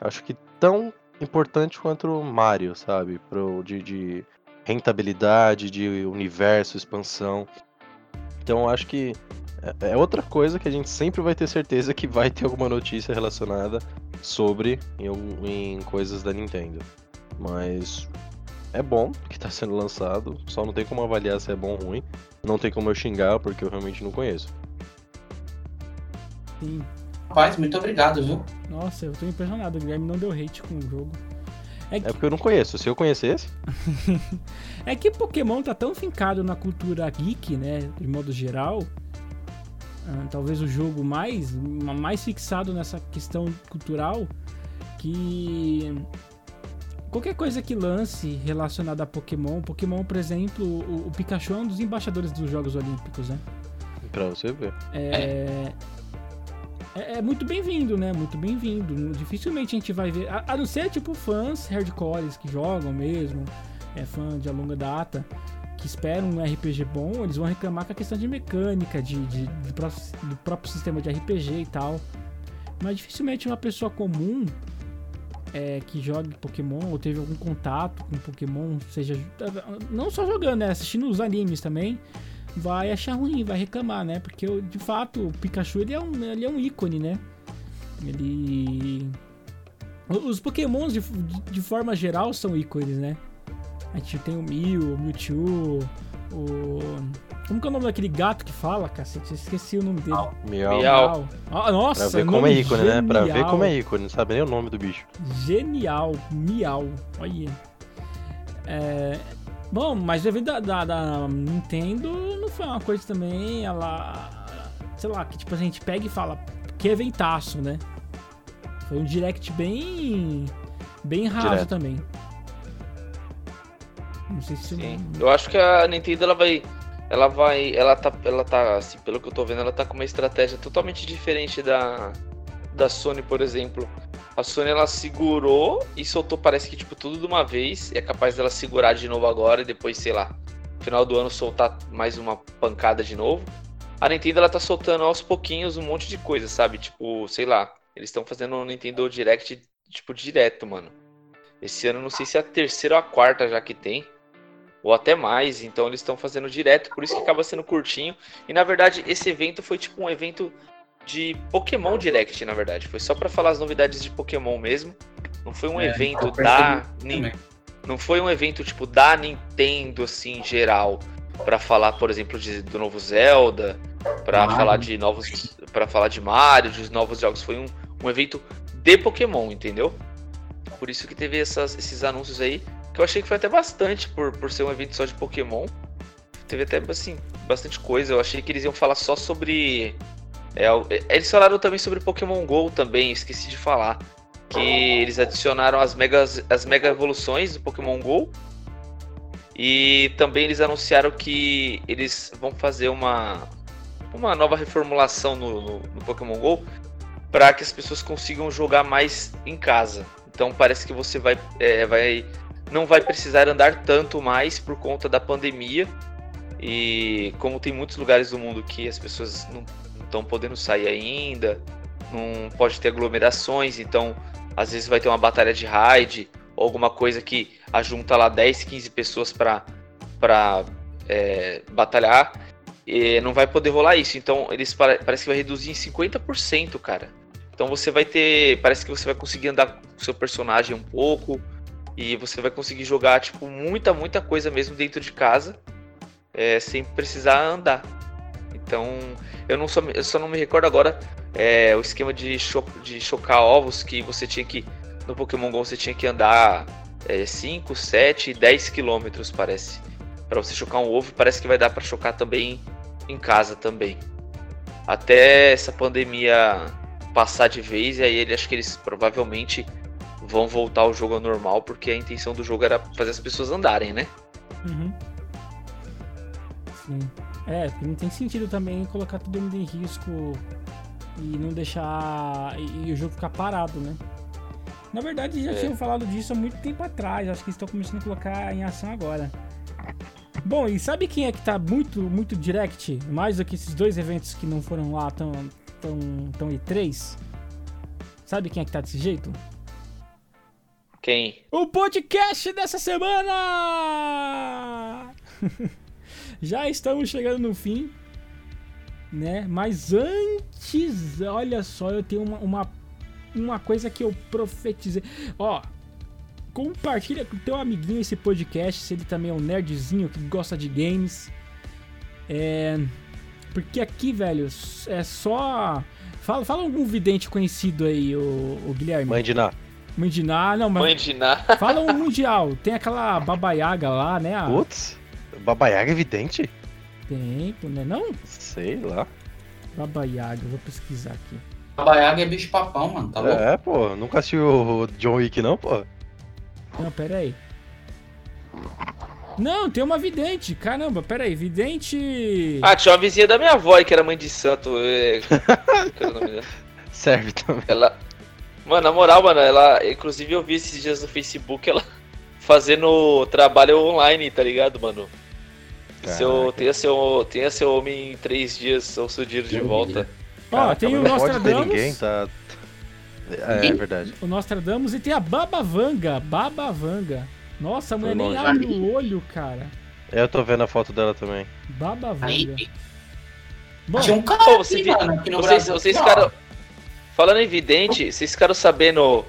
acho que tão importante quanto o Mario, sabe? Pro, de, de rentabilidade, de universo, expansão. Então acho que é, é outra coisa que a gente sempre vai ter certeza que vai ter alguma notícia relacionada sobre em, em coisas da Nintendo. Mas é bom que está sendo lançado, só não tem como avaliar se é bom ou ruim. Não tem como eu xingar porque eu realmente não conheço. Sim. Rapaz, muito obrigado, viu? Nossa, eu tô impressionado. O Guilherme não deu hate com o jogo. É, que... é porque eu não conheço. Se eu conhecesse. é que Pokémon tá tão fincado na cultura geek, né? De modo geral, ah, talvez o jogo mais, mais fixado nessa questão cultural, que qualquer coisa que lance relacionada a Pokémon, Pokémon, por exemplo, o, o, Pikachu é um dos embaixadores dos Jogos Olímpicos, né? Pra você ver. É, é, é muito bem-vindo, né? Muito bem-vindo. Dificilmente a gente vai ver, a, a não ser tipo fãs hardcores que jogam mesmo, é fã de longa data que esperam um RPG bom, eles vão reclamar com a questão de mecânica, de, de do, próprio, do, próprio, sistema de RPG e tal. Mas dificilmente uma pessoa comum é, que jogue Pokémon ou teve algum contato com Pokémon, seja não só jogando, né, assistindo os animes também, vai achar ruim, vai reclamar, né? Porque de fato o Pikachu ele é um, ele é um ícone, né? Ele os Pokémons de, de forma geral são ícones, né? A gente tem o Mew, o Mewtwo, o, Como que é o nome daquele gato que fala, cacete? Eu esqueci o nome dele. Miau. Miau. Ah, nossa, Pra ver nome como é ícone, né? Pra ver genial. como é ícone, não sabe nem o nome do bicho. Genial, miau. Olha. É, Bom, mas o evento da, da, da Nintendo não foi uma coisa também, ela. Sei lá, que tipo a gente pega e fala, que eventaço, né? Foi um direct bem. bem raso Direto. também. Não sei se. Sim. Eu acho que a Nintendo ela vai. Ela vai. Ela tá. Ela tá. Assim, pelo que eu tô vendo, ela tá com uma estratégia totalmente diferente da. Da Sony, por exemplo. A Sony ela segurou e soltou, parece que tipo, tudo de uma vez. É capaz dela segurar de novo agora e depois, sei lá, final do ano soltar mais uma pancada de novo. A Nintendo ela tá soltando aos pouquinhos um monte de coisa, sabe? Tipo, sei lá, eles estão fazendo um Nintendo Direct, tipo, direto, mano. Esse ano não sei se é a terceira ou a quarta já que tem ou até mais, então eles estão fazendo direto, por isso que acaba sendo curtinho. E na verdade, esse evento foi tipo um evento de Pokémon Direct, na verdade. Foi só pra falar as novidades de Pokémon mesmo. Não foi um É, evento da não foi um evento tipo da Nintendo assim em geral Pra falar, por exemplo, de, do novo Zelda, pra Mario. falar de novos para falar de Mario, de novos jogos, foi um, um evento de Pokémon, entendeu? Por isso que teve essas- esses anúncios aí, que eu achei que foi até bastante por, por ser um evento só de Pokémon. Teve até, assim, bastante coisa. Eu achei que eles iam falar só sobre. É, é, eles falaram também sobre Pokémon GO também, esqueci de falar. Que eles adicionaram as, megas, as mega evoluções do Pokémon GO. E também eles anunciaram que eles vão fazer uma, uma nova reformulação no, no, no Pokémon GO para que as pessoas consigam jogar mais em casa. Então parece que você vai, é, vai não vai precisar andar tanto mais por conta da pandemia. E como tem muitos lugares do mundo que as pessoas não estão podendo sair ainda, não pode ter aglomerações, então às vezes vai ter uma batalha de raid ou alguma coisa que ajunta lá 10, 15 pessoas para é, batalhar. E não vai poder rolar isso. Então eles pare- parece que vai reduzir em 50%, cara. Então você vai ter. Parece que você vai conseguir andar com seu personagem um pouco. E você vai conseguir jogar, tipo, muita, muita coisa mesmo dentro de casa. é, sem precisar andar. Então, eu não só, eu só não me recordo agora é, o esquema de, cho de chocar ovos que você tinha que. No Pokémon GO você tinha que andar é, 5, 7, 10 quilômetros, parece. Pra você chocar um ovo, parece que vai dar pra chocar também em casa também. Até essa pandemia passar de vez, e aí ele acho que eles provavelmente vão voltar ao jogo ao normal, porque a intenção do jogo era fazer as pessoas andarem, né? Uhum. Sim. É, porque não tem sentido também colocar todo mundo em risco e não deixar. e, e o jogo ficar parado, né? Na verdade, já É. tinham falado disso há muito tempo atrás. Acho que estão começando a colocar em ação agora. Bom, e sabe quem é que tá muito, muito direct? Mais do que esses dois eventos que não foram lá tão, tão, tão E3? Sabe quem é que tá desse jeito? Quem? O podcast dessa semana! Já estamos chegando no fim, né? Mas antes, olha só, eu tenho uma, uma, uma coisa que eu profetizei. Ó, compartilha com teu amiguinho esse podcast, se ele também é um nerdzinho que gosta de games. É. Porque aqui, velho, é só. Fala, fala algum vidente conhecido aí, o, o Guilherme. Mãe de Ná. Mandiná, não, mas Mãe de Ná. Fala um mundial. Tem aquela babaiaga lá, né? A... Putz, Babaiaga é evidente? Tem, né? Não? Sei lá. Babaiaga, eu vou pesquisar aqui. A Baiaga é bicho papão, mano, tá louco? É, pô, nunca assistiu o John Wick não, pô? Não, pera aí. Não, tem uma vidente. Caramba, pera aí. Vidente. Ah, tinha uma vizinha da minha avó aí, que era mãe de santo. é? Serve também. Ela. Mano, na moral, mano, ela. Inclusive eu vi esses dias no Facebook ela fazendo trabalho online, tá ligado, mano? Seu, tenha, seu, tenha seu homem em três dias, ou seu dinheiro de volta. Ó, tem o mas não pode ter Nostradamus. ninguém, tá... É, é verdade. O Nostradamus e tem a Babavanga. Babavanga. Nossa, a mulher nem abre o olho, cara. Eu tô vendo a foto dela também. Babavanga. Aí, Bom, tinha um cara Pô, você aqui, mano, aqui no Vocês, Brasil, vocês ficaram. Falando em vidente, vocês ficaram sabendo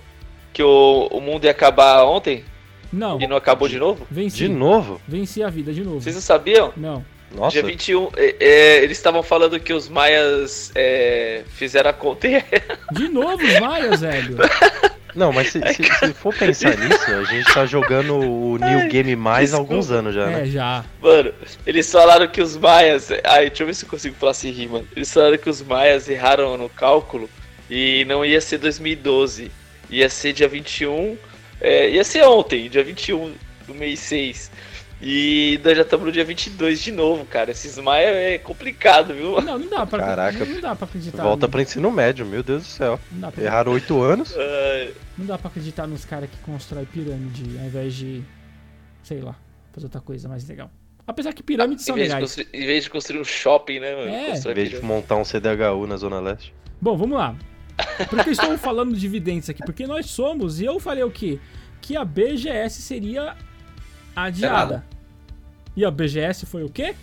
que o, o mundo ia acabar ontem não. e não acabou de novo? Venci. De novo? Venci a vida de novo. Vocês não sabiam? Não. Nossa, Dia 21, é, é, eles estavam falando que os maias é, fizeram a conta e De novo os Maias, velho. não, mas se, se- se for pensar nisso, a gente tá jogando o New Game mais há alguns anos já, né? É, já. Mano, eles falaram que os maias. Ai, deixa eu ver se eu consigo falar sem rir, mano. Eles falaram que os maias erraram no cálculo e não ia ser 2012. Ia ser dia 21. É, ia ser ontem, dia 21 do mês 6. E nós já estamos no dia 22 de novo, cara. Esses maias é complicado, viu? Não, não dá pra, Caraca. não dá pra acreditar. Volta no- pra ensino médio, meu Deus do céu. não, dá pra, Erraram oito anos. Ai, não dá pra acreditar nos caras que constroem pirâmide ao invés de, sei lá, fazer outra coisa mais legal. Apesar que pirâmides são legais. construir, em vez de construir um shopping, né, mano? É. Constrói Em vez de montar um CDHU na Zona Leste. Bom, vamos lá. Por que eu estou falando de dividentes aqui? Porque nós somos, e eu falei o quê? Que a BGS seria adiada. E a BGS foi o quê?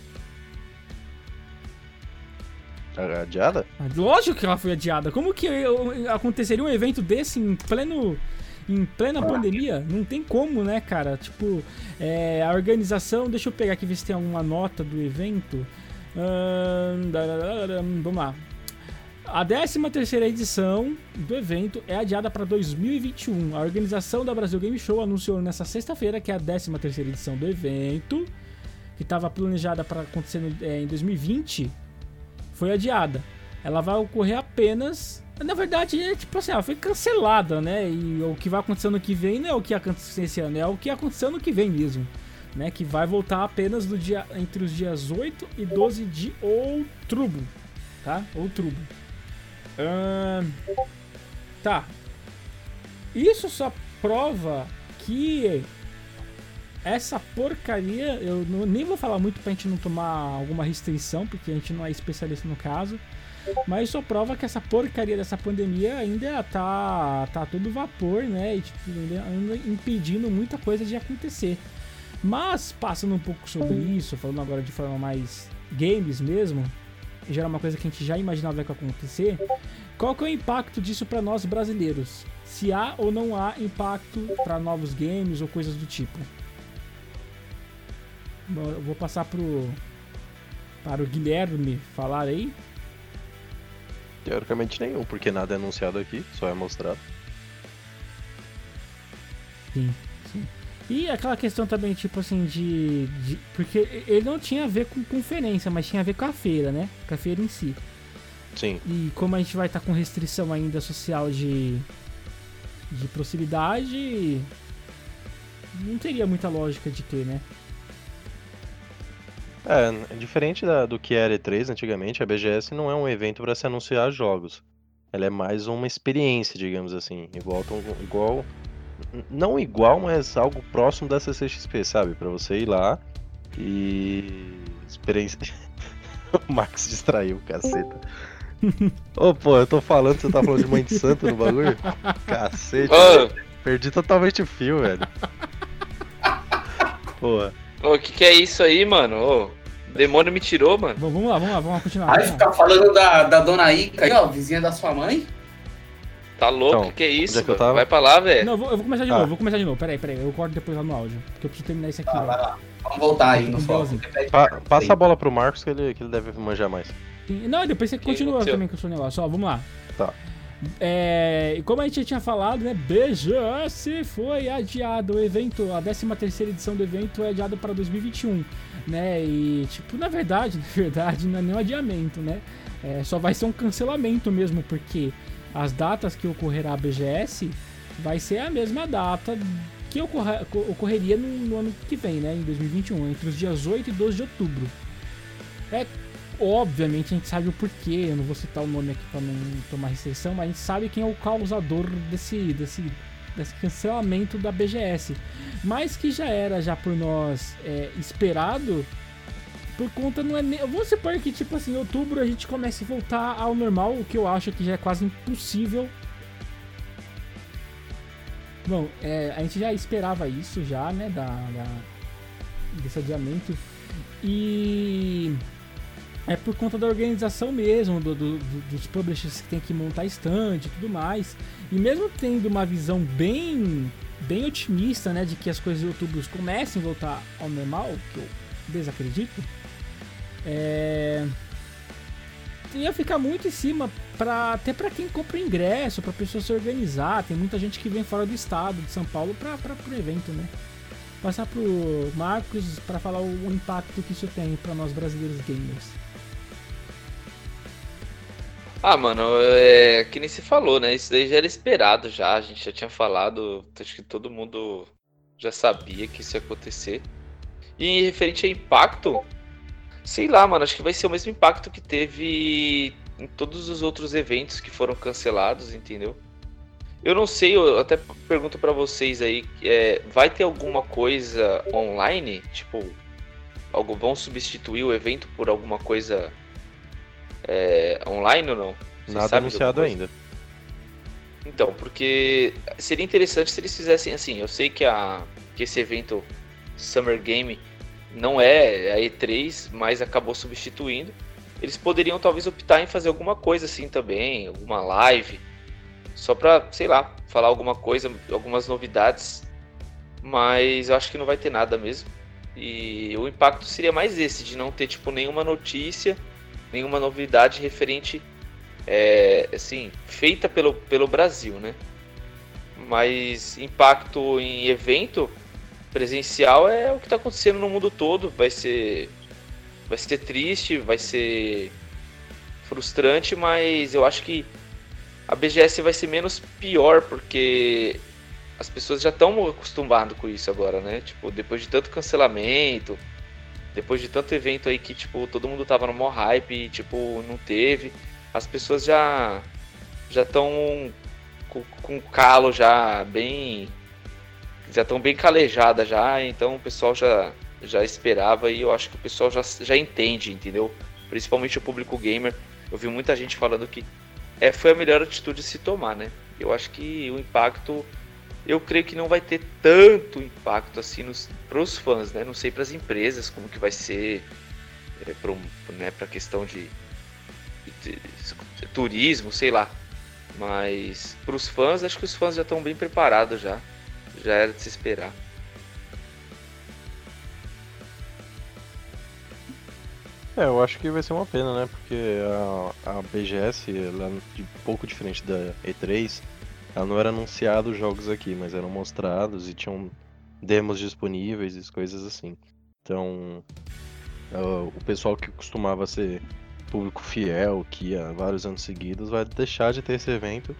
Adiada? Ah, Lógico que ela foi adiada. Como que aconteceria um evento desse em pleno em plena pandemia? Não tem como, né, cara? Tipo, é, a organização. Deixa eu pegar aqui ver se tem alguma nota do evento. Darararam, vamos lá. A 13 terceira edição do evento é adiada para 2021. A organização da Brasil Game Show anunciou nessa sexta-feira que é a 13 terceira edição do evento, que estava planejada para acontecer no- é, em 2020, foi adiada. Ela vai ocorrer apenas. Na verdade, é tipo assim, ela foi cancelada, né? E o que vai acontecer ano que vem não é o que aconteceu esse ano, é o que aconteceu ano que vem mesmo. Né? Que vai voltar apenas no dia, entre os dias 8 e 12 de outubro. Tá? Outubro. Ahn, tá. Isso só prova que essa porcaria, eu não- nem vou falar muito pra gente não tomar alguma restrição, porque a gente não é especialista no caso. Mas só prova que essa porcaria dessa pandemia ainda tá, tá todo vapor, né? E tipo, ainda impedindo muita coisa de acontecer. Mas, passando um pouco sobre isso, falando agora de forma mais games mesmo, já era uma coisa que a gente já imaginava que ia acontecer. Qual que é o impacto disso para nós brasileiros? Se há ou não há impacto para novos games ou coisas do tipo? Bom, Eu vou passar pro para o Guilherme falar aí. Teoricamente nenhum, porque nada é anunciado aqui, só é mostrado. Sim, sim. E aquela questão também, tipo assim, de, de- Porque ele não tinha a ver com conferência, mas tinha a ver com a feira, né? Com a feira em si. Sim. E como a gente vai estar com restrição ainda social de. de proximidade. Não teria muita lógica de ter, né? É, diferente da- do que era E3 antigamente, a BGS não é um evento para se anunciar jogos. Ela é mais uma experiência, digamos assim. Igual, igual não igual, mas algo próximo da CCXP, sabe? Pra você ir lá e experiência. o Max distraiu, caceta. Ô, pô, eu tô falando, você tá falando de mãe de santo no bagulho? Cacete, Ô, perdi totalmente o fio, velho. Pô, ô, o que, que é isso aí, mano? Ô, o demônio me tirou, mano. Bom, vamos lá, vamos lá, vamos continuar. Aí ficar falando da, da dona Ica aí, ó, vizinha da sua mãe. Tá louco? Então, que, é isso? onde é que eu mano? tava? Vai pra lá, velho. Não, eu vou, eu vou começar de Ah. novo, vou começar de novo. Peraí, peraí, eu corto depois lá no áudio. Porque eu preciso terminar isso aqui. Ah, vai lá. Vamos voltar aí no foco. Pa- passa a bola pro Marcos que ele, que ele deve manjar mais. Sim, Não, depois você Que continua aconteceu? também com o seu negócio. Ó, vamos lá. Tá. É, e como a gente já tinha falado, né? BGS foi adiado. O evento, a 13 terceira edição do evento é adiado para 2021, né? E, tipo, na verdade, na verdade, não é nem um adiamento, né? É, só vai ser um cancelamento mesmo, porque as datas que ocorrerá a BGS vai ser a mesma data que ocorra- co- ocorreria no, no ano que vem, né? Em 2021, entre os dias 8 e 12 de outubro. É Obviamente a gente sabe o porquê, eu não vou citar o nome aqui para não tomar restrição, mas a gente sabe quem é o causador desse, desse, desse cancelamento da BGS. Mas que já era já por nós é, esperado, por conta não é nem. Vamos supor que tipo assim, em outubro a gente comece a voltar ao normal, o que eu acho que já é quase impossível. Bom, é, a gente já esperava isso já, né, da, da- desse adiamento. E é por conta da organização mesmo, do- do- do- dos publishers que tem que montar stand e tudo mais. E mesmo tendo uma visão bem, bem otimista, né, de que as coisas de outubro comecem a voltar ao normal, que eu desacredito, É... Ia ficar muito em cima, pra, até para quem compra ingresso, pra pessoa se organizar. Tem muita gente que vem fora do estado, de São Paulo, pra, pro evento, né? Passar pro Marcos para falar o impacto que isso tem para nós brasileiros gamers. Ah, mano, é que nem se falou, né? Isso daí já era esperado já. A gente já tinha falado, acho que todo mundo já sabia que isso ia acontecer. E referente a impacto, sei lá, mano, acho que vai ser o mesmo impacto que teve em todos os outros eventos que foram cancelados, entendeu? Eu não sei, eu até pergunto para vocês aí, é, vai ter alguma coisa online? Tipo, algo vão substituir o evento por alguma coisa é, online ou não? Vocês Nada anunciado ainda. Então, porque seria interessante se eles fizessem assim. Eu sei que, a, que esse evento Summer Game não é a E3, mas acabou substituindo. Eles poderiam talvez optar em fazer alguma coisa assim também, alguma live, só pra, sei lá, falar alguma coisa, algumas novidades. Mas eu acho que não vai ter nada mesmo. E o impacto seria mais esse, de não ter tipo nenhuma notícia nenhuma novidade referente, é, assim, feita pelo, pelo Brasil, né? Mas impacto em evento presencial é o que está acontecendo no mundo todo. Vai ser, vai ser triste, vai ser frustrante, mas eu acho que a BGS vai ser menos pior porque as pessoas já estão acostumadas com isso agora, né? Tipo, depois de tanto cancelamento, depois de tanto evento aí que, tipo, todo mundo tava no maior hype e, tipo, não teve, as pessoas já já estão com, com calo já bem já estão bem calejadas já, então o pessoal já já esperava e eu acho que o pessoal já, já entende, entendeu? Principalmente o público gamer. Eu vi muita gente falando que é, foi a melhor atitude de se tomar, né? Eu acho que o impacto eu creio que não vai ter tanto impacto assim para os fãs, né? Não sei para as empresas como que vai ser é, para né, a questão de, de, de, turismo, sei lá. Mas para os fãs, acho que os fãs já estão bem preparados já. Já era de se esperar. É, eu acho que vai ser uma pena, né? Porque a, a BGS, ela é um pouco diferente da E3, ela não era anunciado os jogos aqui, mas eram mostrados e tinham demos disponíveis e coisas assim. Então, uh, o pessoal que costumava ser público fiel, que há vários anos seguidos, vai deixar de ter esse evento,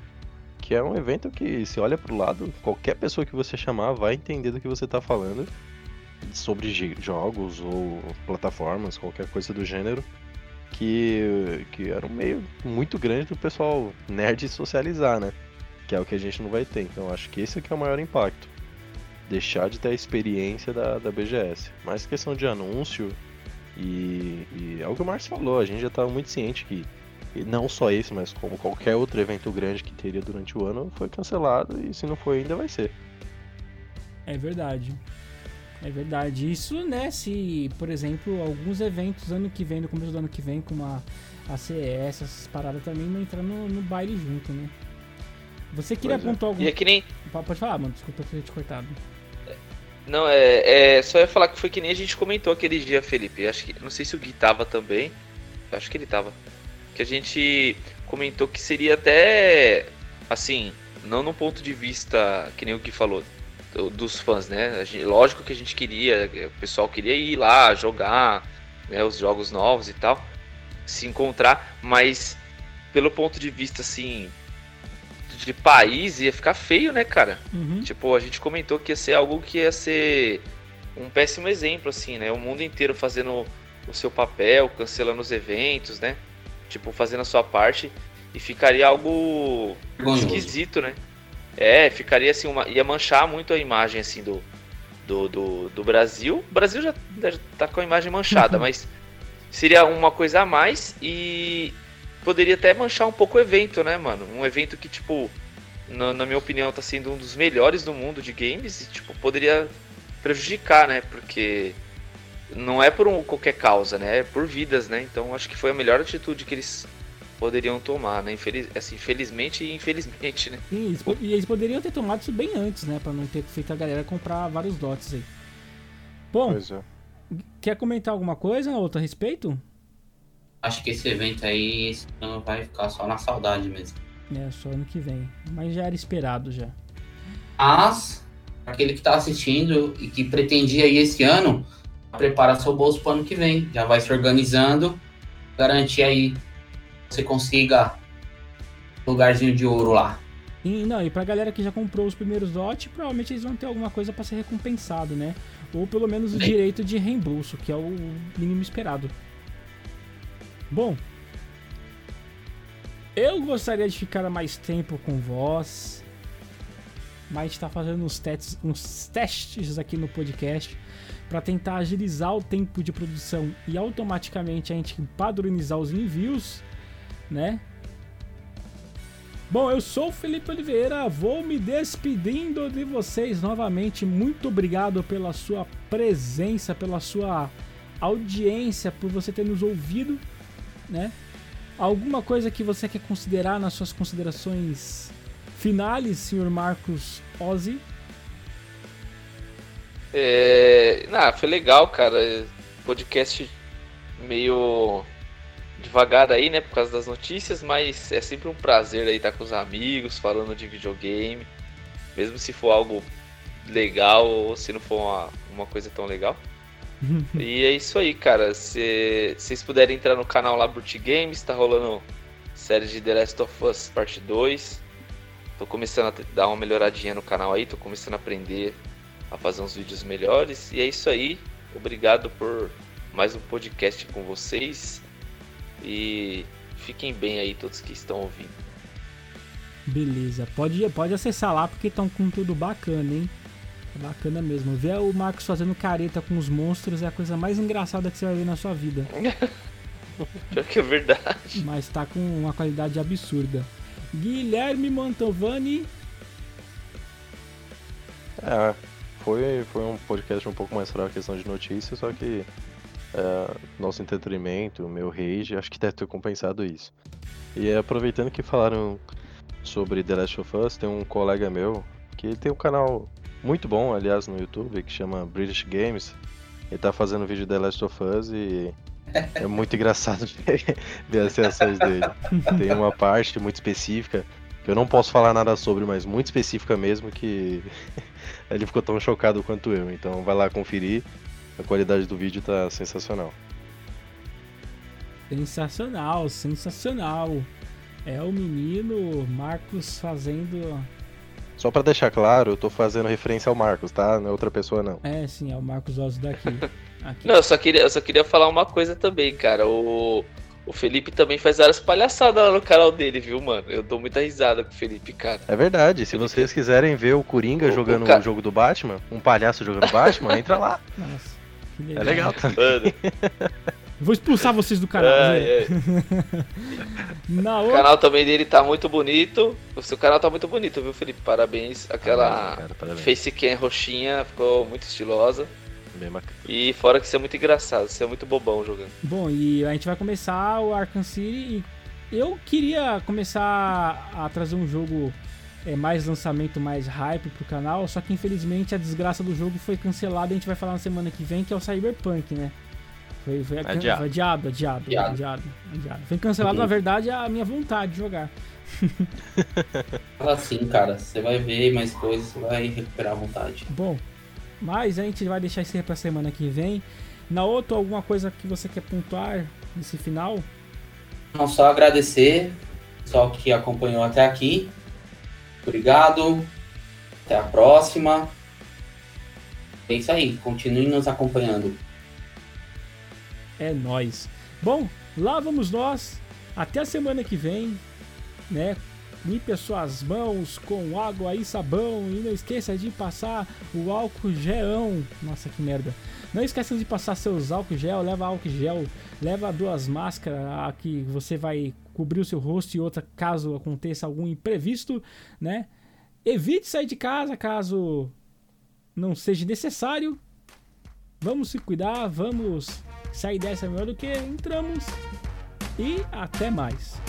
que é um evento que, se olha para o lado, qualquer pessoa que você chamar vai entender do que você está falando sobre jogos ou plataformas, qualquer coisa do gênero, que, que era um meio muito grande do pessoal nerd socializar, né? que é o que a gente não vai ter. Então acho que esse aqui é o maior impacto. Deixar de ter a experiência da, da BGS. Mas questão de anúncio e, e é o que o Márcio falou, a gente já estava muito ciente que não só esse, mas como qualquer outro evento grande que teria durante o ano, foi cancelado e se não foi ainda vai ser. É verdade. É verdade. Isso, né, se, por exemplo, alguns eventos ano que vem, no começo do ano que vem, como a, a CES, essas paradas também não entrar no, no baile junto, né? Você queria pois é. apontar é. algum. E é que nem. Pode falar, mano, desculpa ter te cortado. Não, é, é. Só ia falar que foi que nem a gente comentou aquele dia, Felipe. Acho que. Não sei se o Gui tava também. Acho que ele tava. Que a gente comentou que seria até. Assim, não no ponto de vista que nem o Gui falou. Dos fãs, né? Gente, lógico que a gente queria, o pessoal queria ir lá jogar né, os jogos novos e tal, se encontrar, mas pelo ponto de vista assim de país ia ficar feio, né, cara? Uhum. Tipo, a gente comentou que ia ser algo que ia ser um péssimo exemplo, assim, né? O mundo inteiro fazendo o seu papel, cancelando os eventos, né? Tipo, fazendo a sua parte e ficaria algo esquisito, né? É, ficaria assim, uma, ia manchar muito a imagem, assim, do, do, do, do Brasil. O Brasil já, já tá com a imagem manchada, mas seria uma coisa a mais e poderia até manchar um pouco o evento, né, mano? Um evento que, tipo, na, na, minha opinião, tá sendo um dos melhores do mundo de games e, tipo, poderia prejudicar, né? Porque não é por um, qualquer causa, né? É por vidas, né? Então acho que foi a melhor atitude que eles poderiam tomar, né? Infeliz, assim, felizmente e infelizmente, né? Sim, eles, e eles poderiam ter tomado isso bem antes, né? Pra não ter feito a galera comprar vários dots aí. Bom, é. quer comentar alguma coisa, outra a respeito? Acho que esse evento aí esse ano vai ficar só na saudade mesmo. É, só ano que vem. Mas já era esperado já. Mas, aquele que tá assistindo e que pretendia ir esse ano, prepara seu bolso para ano que vem. Já vai se organizando, garantir aí que você consiga lugarzinho de ouro lá. E, não, e pra galera que já comprou os primeiros lotes, provavelmente eles vão ter alguma coisa para ser recompensado, né? Ou pelo menos o Sim. direito de reembolso, que é o mínimo esperado. Bom, eu gostaria de ficar mais tempo com vós, mas a gente tá fazendo uns testes, uns testes aqui no podcast para tentar agilizar o tempo de produção e automaticamente a gente padronizar os envios, né? Bom, eu sou o Felipe Oliveira, vou me despedindo de vocês novamente. Muito obrigado pela sua presença, pela sua audiência, por você ter nos ouvido, né? Alguma coisa que você quer considerar nas suas considerações finais, senhor Marcos Ozzy? É... Ah, foi legal, cara. Podcast meio devagar aí, né? Por causa das notícias, mas é sempre um prazer aí estar com os amigos, falando de videogame. Mesmo se for algo legal ou se não for uma, uma coisa tão legal. e é isso aí, cara. Se vocês puderem entrar no canal lá Brute Games, tá rolando série de The Last of Us Parte 2. Tô começando a dar uma melhoradinha no canal aí, tô começando a aprender a fazer uns vídeos melhores. E é isso aí. Obrigado por mais um podcast com vocês. E fiquem bem aí todos que estão ouvindo. Beleza, pode, pode acessar lá porque estão com tudo bacana, hein? É bacana mesmo. Ver o Marcos fazendo careta com os monstros é a coisa mais engraçada que você vai ver na sua vida. Pior que é verdade. Mas tá com uma qualidade absurda. Guilherme Mantovani. É, foi, foi um podcast um pouco mais fraco questão de notícias, só que é, nosso entretenimento, meu rage, acho que deve ter compensado isso. E aproveitando que falaram sobre The Last of Us, tem um colega meu que tem um canal muito bom, aliás, no YouTube, que chama British Games. Ele tá fazendo vídeo de The Last of Us e é muito engraçado ver- as reações dele. Tem uma parte muito específica que eu não posso falar nada sobre, mas muito específica mesmo que ele ficou tão chocado quanto eu. Então vai lá conferir. A qualidade do vídeo tá sensacional. Sensacional, sensacional. É o menino Marcos fazendo. Só pra deixar claro, eu tô fazendo referência ao Marcos, tá? Não é outra pessoa não. É, sim, é o Marcos Ozzy daqui. Aqui. Não, eu só queria, eu só queria falar uma coisa também, cara. O, o Felipe também faz várias palhaçadas lá no canal dele, viu, mano? Eu dou muita risada com o Felipe, cara. É verdade, se vocês quiserem ver o Coringa O- jogando o, ca- jogo do Batman, um palhaço jogando Batman, entra lá. Nossa, que É legal. tá? Mano, Vou expulsar vocês do canal. ai. Na O outra. canal também dele tá muito bonito. O seu canal tá muito bonito, viu, Felipe? Parabéns. Aquela Ah, cara, parabéns. facecam roxinha ficou muito estilosa. E fora que você é muito engraçado, você é muito bobão jogando. Bom, e a gente vai começar o Arkham City e eu queria começar a trazer um jogo é, mais lançamento, mais hype pro canal, só que infelizmente a desgraça do jogo foi cancelada e a gente vai falar na semana que vem, que é o Cyberpunk, né? Foi, foi Adiado. foi adiado, adiado, Adiado. adiado, adiado. Foi cancelado, Uhum. na verdade, a minha vontade de jogar. Fala assim, cara, você vai ver mais coisas, você vai recuperar a vontade. Bom, mas a gente vai deixar isso aí pra semana que vem. Na outra, alguma coisa que você quer pontuar nesse final? Não só agradecer, pessoal que acompanhou até aqui. Obrigado. Até a próxima. É isso aí, continue nos acompanhando. É nóis. Bom, lá vamos nós. Até a semana que vem, né? Limpe as suas mãos com água e sabão e não esqueça de passar o álcool gelão. Nossa, que merda. Não esqueça de passar seus álcool gel, leva álcool gel, leva duas máscaras que você vai cobrir o seu rosto e outra caso aconteça algum imprevisto, né? Evite sair de casa caso não seja necessário. Vamos se cuidar, vamos sair dessa melhor do que entramos. E até mais.